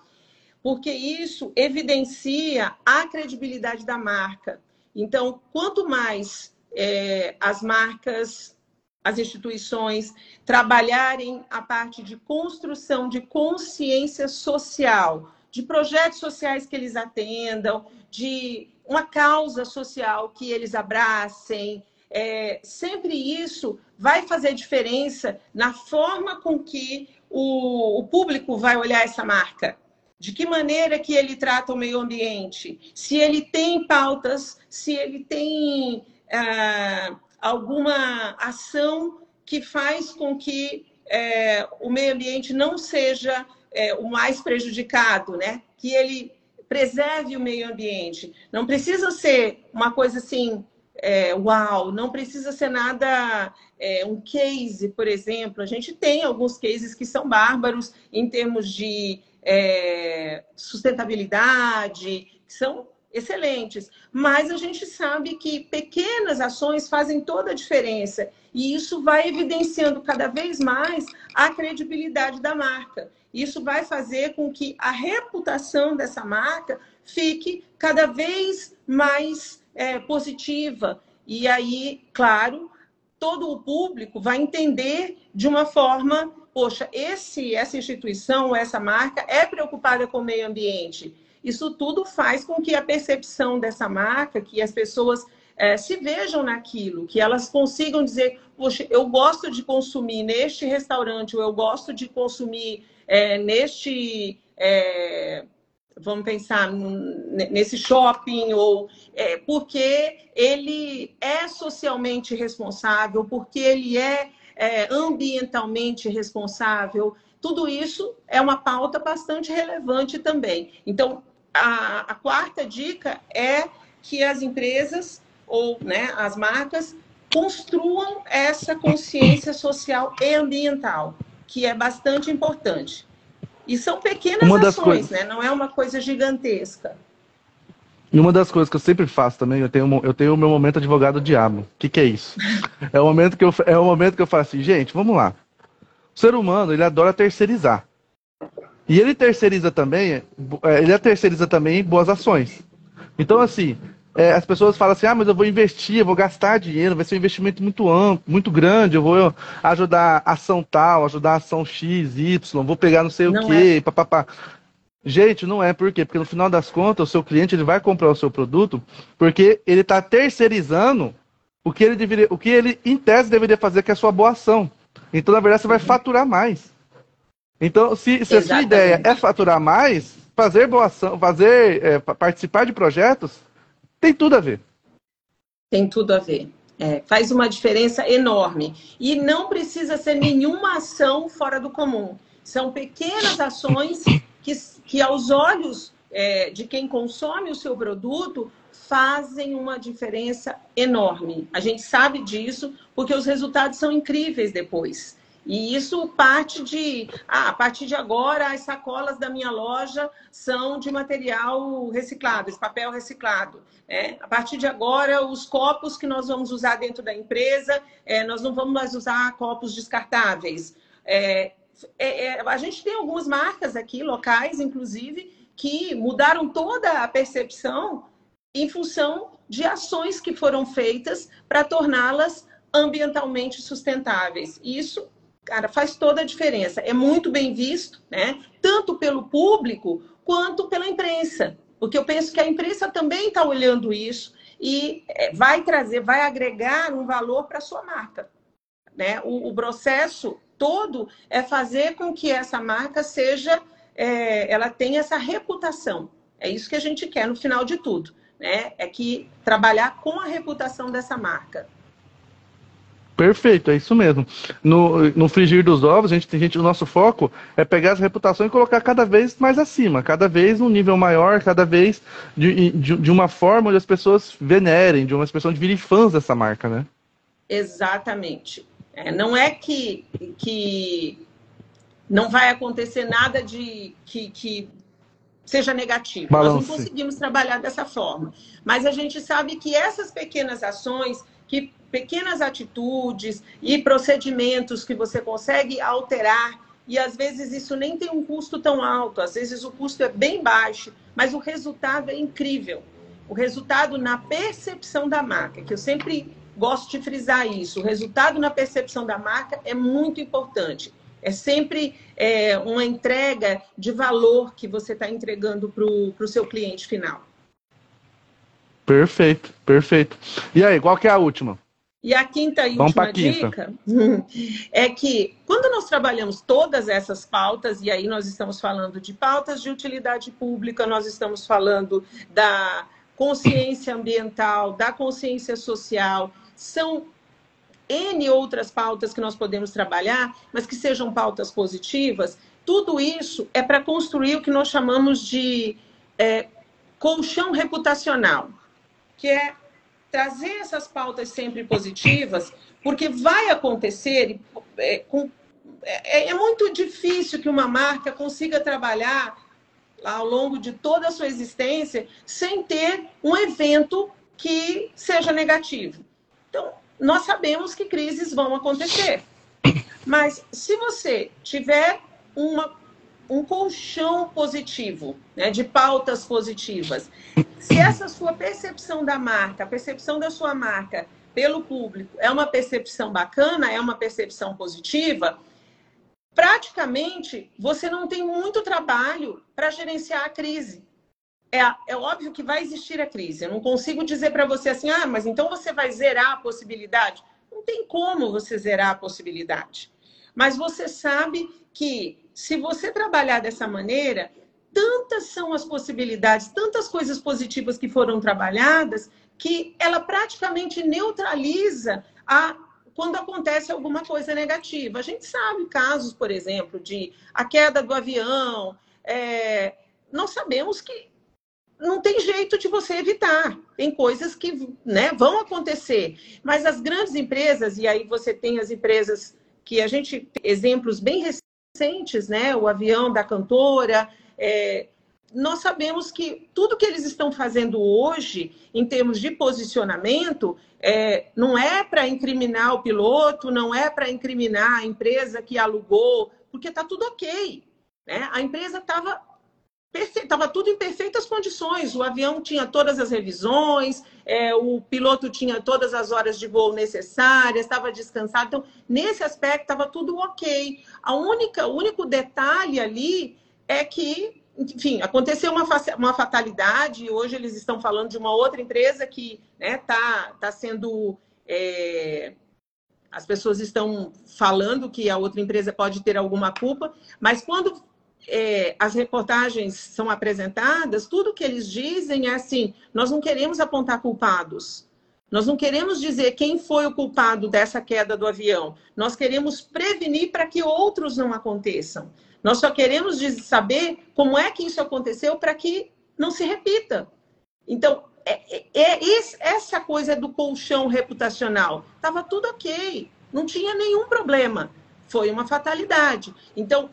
Porque isso evidencia a credibilidade da marca. Então, quanto mais é, as marcas as instituições trabalharem a parte de construção de consciência social, de projetos sociais que eles atendam, de uma causa social que eles abracem. É, sempre isso vai fazer diferença na forma com que o, o público vai olhar essa marca. De que maneira que ele trata o meio ambiente? Se ele tem pautas, se ele tem ah, alguma ação que faz com que é, o meio ambiente não seja é, o mais prejudicado, né? Que ele preserve o meio ambiente. Não precisa ser uma coisa assim, é, uau, não precisa ser nada, é, um case, por exemplo. A gente tem alguns cases que são bárbaros em termos de é, sustentabilidade, que são excelentes, mas a gente sabe que pequenas ações fazem toda a diferença e isso vai evidenciando cada vez mais a credibilidade da marca. Isso vai fazer com que a reputação dessa marca fique cada vez mais é, positiva. E aí, claro, todo o público vai entender de uma forma, poxa, esse, essa instituição, essa marca é preocupada com o meio ambiente. Isso tudo faz com que a percepção dessa marca, que as pessoas é, se vejam naquilo, que elas consigam dizer, poxa, eu gosto de consumir neste restaurante, ou eu gosto de consumir é, neste. É, vamos pensar nesse shopping, ou é, porque ele é socialmente responsável, porque ele é, é ambientalmente responsável. Tudo isso é uma pauta bastante relevante também. Então, a, a quarta dica é que as empresas ou né, as marcas construam essa consciência social e ambiental, que é bastante importante. E são pequenas uma ações, coisas... né? Não é uma coisa gigantesca. E uma das coisas que eu sempre faço também, eu tenho, eu tenho o meu momento advogado diabo. O que, que é isso? é, o momento que eu, é o momento que eu falo assim, gente, vamos lá. O ser humano, ele adora terceirizar. E ele terceiriza também, é, ele terceiriza também boas ações. Então, assim, é, as pessoas falam assim, ah, mas eu vou investir, eu vou gastar dinheiro, vai ser um investimento muito amplo, muito grande, eu vou ajudar a ação tal, ajudar a ação X, Y, vou pegar não sei não o quê, é. papapá. Gente, não é por quê? Porque no final das contas, o seu cliente ele vai comprar o seu produto porque ele está terceirizando o que ele deveria, o que ele em tese deveria fazer, que é a sua boa ação. Então, na verdade, você vai faturar mais. Então, se, se a sua ideia é faturar mais, fazer boa ação, fazer é, participar de projetos, tem tudo a ver. Tem tudo a ver. É, faz uma diferença enorme. E não precisa ser nenhuma ação fora do comum. São pequenas ações que, que aos olhos é, de quem consome o seu produto, fazem uma diferença enorme. A gente sabe disso porque os resultados são incríveis depois. E isso parte de, ah, a partir de agora, as sacolas da minha loja são de material reciclado, esse papel reciclado. É, a partir de agora, os copos que nós vamos usar dentro da empresa, é, nós não vamos mais usar copos descartáveis. É, é, é a gente tem algumas marcas aqui, locais, inclusive, que mudaram toda a percepção em função de ações que foram feitas para torná-las ambientalmente sustentáveis. Isso, cara, faz toda a diferença. É muito bem visto, né? Tanto pelo público quanto pela imprensa, porque eu penso que a imprensa também está olhando isso e é, vai trazer, vai agregar um valor para a sua marca. Né? O, o, processo todo é fazer com que essa marca seja, é, ela tenha essa reputação. É isso que a gente quer no final de tudo né? É que trabalhar com a reputação dessa marca. Perfeito, é isso mesmo. No, no frigir dos ovos, a gente tem gente, o nosso foco é pegar essa reputação e colocar cada vez mais acima, cada vez num nível maior, cada vez de, de, de uma forma onde as pessoas venerem, de uma pessoas virem fãs dessa marca, né? Exatamente. É, não é que, que não vai acontecer nada de que, que seja negativo. Balance. Nós não conseguimos trabalhar dessa forma. Mas a gente sabe que essas pequenas ações, que pequenas atitudes e procedimentos que você consegue alterar, e às vezes isso nem tem um custo tão alto, às vezes o custo é bem baixo, mas o resultado é incrível. O resultado na percepção da marca, que eu sempre gosto de frisar isso, o resultado na percepção da marca é muito importante. É sempre é, uma entrega de valor que você está entregando para o seu cliente final. Perfeito, perfeito. E aí, qual que é a última? E a quinta e Vamos última dica é que quando nós trabalhamos todas essas pautas, e aí nós estamos falando de pautas de utilidade pública, nós estamos falando da consciência ambiental, da consciência social, são N outras pautas que nós podemos trabalhar, mas que sejam pautas positivas, tudo isso é para construir o que nós chamamos de é, colchão reputacional, que é trazer essas pautas sempre positivas, porque vai acontecer, é, com, é, é muito difícil que uma marca consiga trabalhar ao longo de toda a sua existência sem ter um evento que seja negativo. Então, nós sabemos que crises vão acontecer. Mas se você tiver uma, um colchão positivo, né, de pautas positivas, se essa sua percepção da marca, a percepção da sua marca pelo público é uma percepção bacana, é uma percepção positiva, praticamente você não tem muito trabalho para gerenciar a crise é, é óbvio que vai existir a crise. Eu não consigo dizer para você assim, ah, mas então você vai zerar a possibilidade. Não tem como você zerar a possibilidade. Mas você sabe que se você trabalhar dessa maneira, tantas são as possibilidades, tantas coisas positivas que foram trabalhadas, que ela praticamente neutraliza a quando acontece alguma coisa negativa. A gente sabe casos, por exemplo, de a queda do avião. É, nós sabemos que não tem jeito de você evitar. Tem coisas que né, vão acontecer. Mas as grandes empresas, e aí você tem as empresas que a gente exemplos bem recentes, né? O avião da cantora. É, nós sabemos que tudo que eles estão fazendo hoje, em termos de posicionamento, é, não é para incriminar o piloto, não é para incriminar a empresa que alugou, porque está tudo ok. Né? A empresa estava estava tudo em perfeitas condições. O avião tinha todas as revisões, é, o piloto tinha todas as horas de voo necessárias, estava descansado. Então, nesse aspecto, estava tudo ok. A única, o único detalhe ali é que enfim, aconteceu uma, uma fatalidade, hoje eles estão falando de uma outra empresa que está né, tá, tá sendo. É, as pessoas estão falando que a outra empresa pode ter alguma culpa, mas quando é, as reportagens são apresentadas, tudo que eles dizem é assim: nós não queremos apontar culpados. Nós não queremos dizer quem foi o culpado dessa queda do avião. Nós queremos prevenir para que outros não aconteçam. Nós só queremos saber como é que isso aconteceu para que não se repita. Então, é, é, é essa coisa do colchão reputacional. Estava tudo ok, não tinha nenhum problema. Foi uma fatalidade. Então,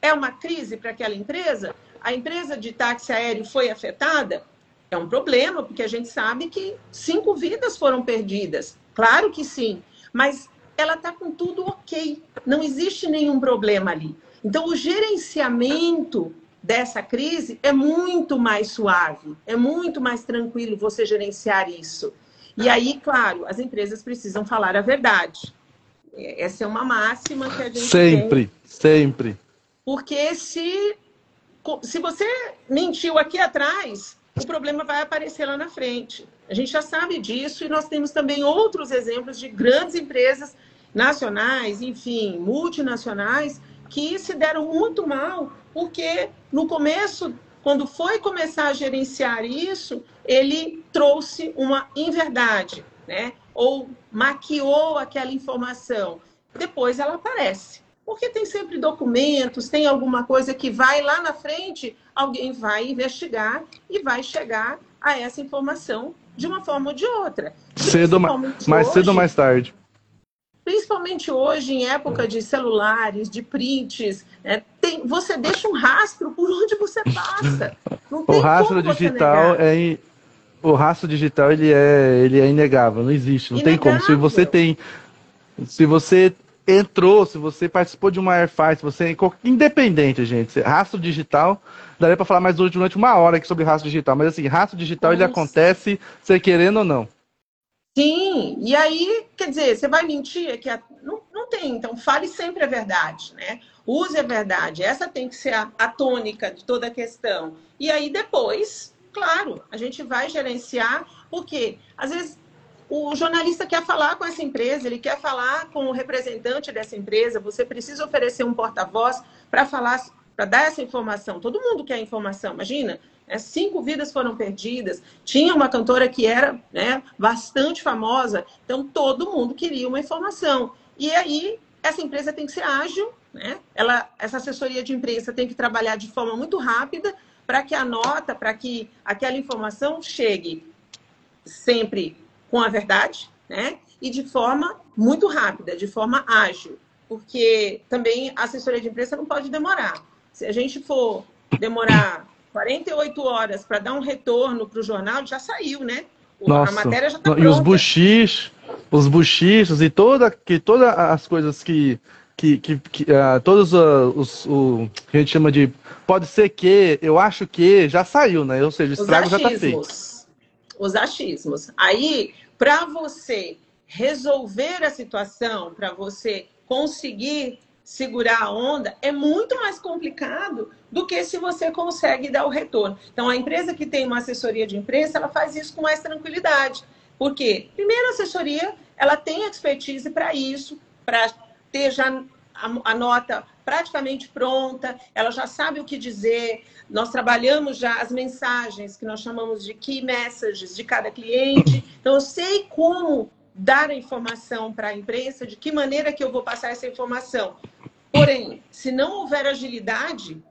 é uma crise para aquela empresa? A empresa de táxi aéreo foi afetada? É um problema, porque a gente sabe que cinco vidas foram perdidas. Claro que sim, mas ela está com tudo ok. Não existe nenhum problema ali. Então, o gerenciamento dessa crise é muito mais suave, é muito mais tranquilo você gerenciar isso. E aí, claro, as empresas precisam falar a verdade. Essa é uma máxima que a gente sempre, tem. sempre. Porque se se você mentiu aqui atrás, o problema vai aparecer lá na frente. A gente já sabe disso e nós temos também outros exemplos de grandes empresas nacionais, enfim, multinacionais, que se deram muito mal, porque no começo, quando foi começar a gerenciar isso, ele trouxe uma inverdade, né? Ou maquiou aquela informação. Depois ela aparece. Porque tem sempre documentos, tem alguma coisa que vai lá na frente, alguém vai investigar e vai chegar a essa informação de uma forma ou de outra. Cedo, mais hoje, cedo ou mais tarde principalmente hoje, em época de celulares, de prints, né, tem, você deixa um rastro por onde você passa. o rastro digital é o rastro digital ele é ele é inegável, não existe, não inegável. tem como. Se você tem se você entrou, se você participou de uma airfight, se você é independente, gente, rastro digital, daria para falar mais durante uma hora aqui sobre rastro digital, mas assim, rastro digital Nossa. ele acontece, você querendo ou não. Sim, e aí, quer dizer, você vai mentir? Que a... não, não tem, então fale sempre a verdade, né? Use a verdade, essa tem que ser a, a tônica de toda a questão. E aí depois, claro, a gente vai gerenciar, porque às vezes o jornalista quer falar com essa empresa, ele quer falar com o representante dessa empresa, você precisa oferecer um porta-voz para falar, para dar essa informação. Todo mundo quer informação, imagina. Né? Cinco vidas foram perdidas. Tinha uma cantora que era né, bastante famosa, então todo mundo queria uma informação. E aí, essa empresa tem que ser ágil, né? Ela, essa assessoria de imprensa tem que trabalhar de forma muito rápida para que a nota, para que aquela informação chegue sempre com a verdade, né? E de forma muito rápida, de forma ágil, porque também a assessoria de imprensa não pode demorar. Se a gente for demorar 48 horas para dar um retorno para o jornal, já saiu, né? Nossa. A matéria já está pronta. E os buchis, os buchichos e toda, que todas as coisas que que, que, que uh, todos uh, os o que a gente chama de pode ser que, eu acho que já saiu, né? Ou seja, o estrago já está feito. Os achismos. Aí, para você resolver a situação, para você conseguir segurar a onda é muito mais complicado do que se você consegue dar o retorno. Então, a empresa que tem uma assessoria de imprensa, ela faz isso com mais tranquilidade. Por quê? Primeiro, a assessoria, ela tem expertise para isso, para ter já a, a, nota praticamente pronta, ela já sabe o que dizer. Nós trabalhamos já as mensagens que nós chamamos de key messages de cada cliente. Então, eu sei como dar a informação para a imprensa, de que maneira que eu vou passar essa informação. Porém, se não houver agilidade,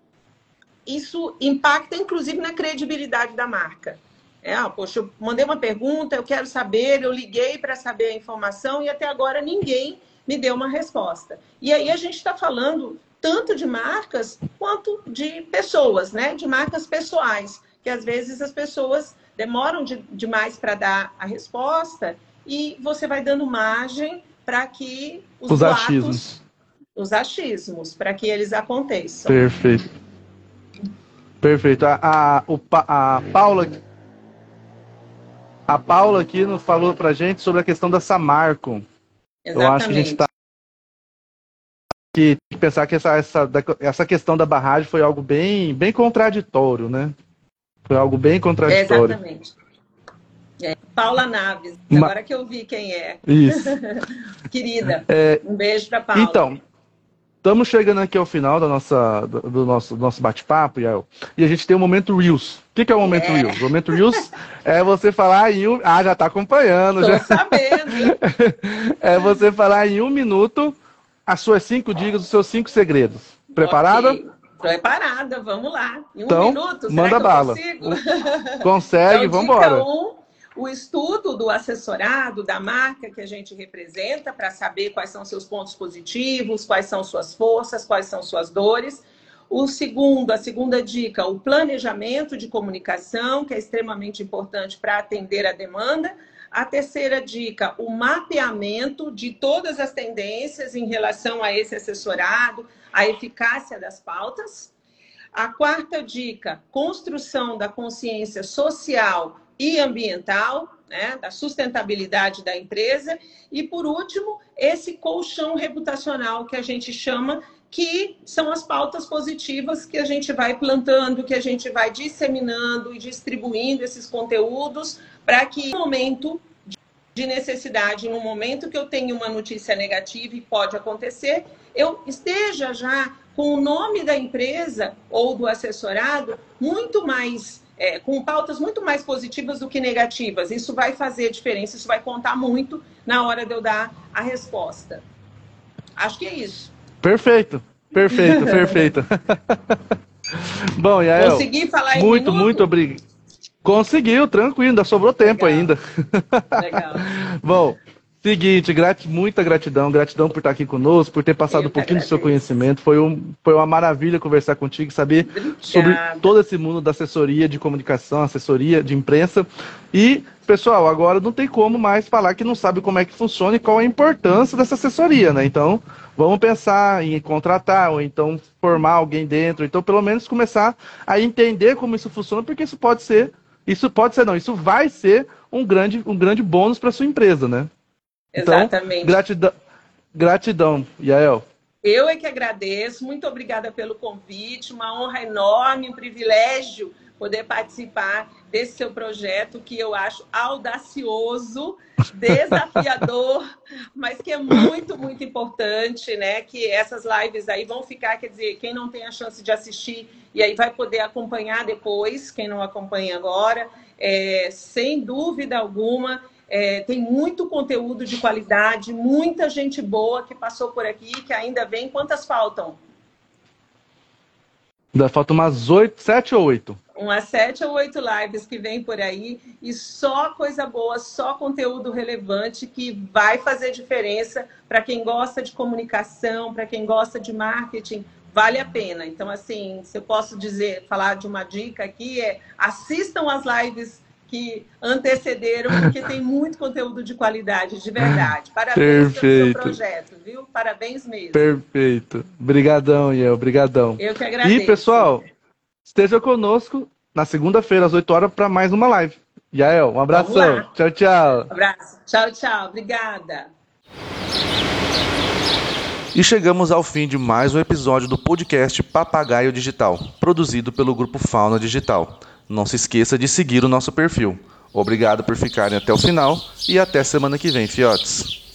isso impacta inclusive na credibilidade da marca. É, ah, poxa, eu mandei uma pergunta, eu quero saber, eu liguei para saber a informação e até agora ninguém me deu uma resposta. E aí a gente está falando tanto de marcas quanto de pessoas, né? De marcas pessoais, que às vezes as pessoas demoram de, demais para dar a resposta e você vai dando margem para que os, os boatos, achismos os achismos, para que eles aconteçam. Perfeito. Perfeito. A, a, a Paula a Paula aqui nos falou para gente sobre a questão da Samarco. Exatamente. Eu acho que a gente está que pensar que essa, essa, essa questão da barragem foi algo bem, bem contraditório, né? Foi algo bem contraditório. exatamente. É, Paula Naves, agora que eu vi quem é. Isso. Querida, é, um beijo para Paula. Então, estamos chegando aqui ao final da nossa, do, do nosso, do nosso bate-papo, Yael, e a gente tem o momento Reels. O que, que é o momento é. Reels? O momento Reels é você falar em um... Ah, já está acompanhando. Tô já. sabendo. é você falar em um minuto as suas cinco dicas, os seus cinco segredos. Preparada? Okay. Preparada, vamos lá. Em um então, minuto, manda bala. Consegue, então, vamos embora. Um, o estudo do assessorado, da marca que a gente representa, para saber quais são seus pontos positivos, quais são suas forças, quais são suas dores. O segundo, a segunda dica, o planejamento de comunicação, que é extremamente importante para atender a demanda. A terceira dica, o mapeamento de todas as tendências em relação a esse assessorado, a eficácia das pautas. A quarta dica, construção da consciência social e ambiental, né, da sustentabilidade da empresa. E, por último, esse colchão reputacional que a gente chama, que são as pautas positivas que a gente vai plantando, que a gente vai disseminando e distribuindo esses conteúdos para que no momento de necessidade, no momento que eu tenho uma notícia negativa e pode acontecer, eu esteja já com o nome da empresa ou do assessorado muito mais é, com pautas muito mais positivas do que negativas. Isso vai fazer diferença, isso vai contar muito na hora de eu dar a resposta. Acho que é isso. Perfeito, perfeito, perfeito. Bom, Yael, Consegui falar em Muito, minuto? muito obrigado. Conseguiu, tranquilo, ainda sobrou tempo Legal. ainda. Legal. Bom, seguinte, grat... muita gratidão, gratidão por estar aqui conosco, por ter passado Eu um pouquinho do seu conhecimento. Foi, um... Foi uma maravilha conversar contigo, saber Obrigada. sobre todo esse mundo da assessoria de comunicação, assessoria de imprensa. E, pessoal, agora não tem como mais falar que não sabe como é que funciona e qual a importância dessa assessoria, né? Então, vamos pensar em contratar ou então formar alguém dentro. Então, pelo menos começar a entender como isso funciona, porque isso pode ser isso pode ser, não, isso vai ser um grande, um grande bônus para sua empresa, né? Então, Exatamente. Então, gratidão, gratidão, Yael. Eu é que agradeço, muito obrigada pelo convite, uma honra enorme, um privilégio poder participar desse seu projeto que eu acho audacioso, desafiador, mas que é muito, muito importante, né? Que essas lives aí vão ficar, quer dizer, quem não tem a chance de assistir e aí vai poder acompanhar depois, quem não acompanha agora, é, sem dúvida alguma. É, tem muito conteúdo de qualidade, muita gente boa que passou por aqui, que ainda vem. Quantas faltam? Ainda faltam umas oito, sete ou oito umas sete ou oito lives que vem por aí e só coisa boa, só conteúdo relevante que vai fazer diferença para quem gosta de comunicação, para quem gosta de marketing, vale a pena. Então, assim, se eu posso dizer, falar de uma dica aqui, é assistam as lives que antecederam, porque tem muito conteúdo de qualidade, de verdade. Parabéns Perfeito. pelo seu projeto, viu? Parabéns mesmo. Perfeito. Obrigadão, Iel. Obrigadão. Eu que agradeço. E, pessoal, Esteja conosco na segunda-feira, às 8 horas, para mais uma live. Jael, um abração. Tchau, tchau. Um abraço. Tchau, tchau. Obrigada. E chegamos ao fim de mais um episódio do podcast Papagaio Digital, produzido pelo grupo Fauna Digital. Não se esqueça de seguir o nosso perfil. Obrigado por ficarem até o final e até semana que vem, fiotes.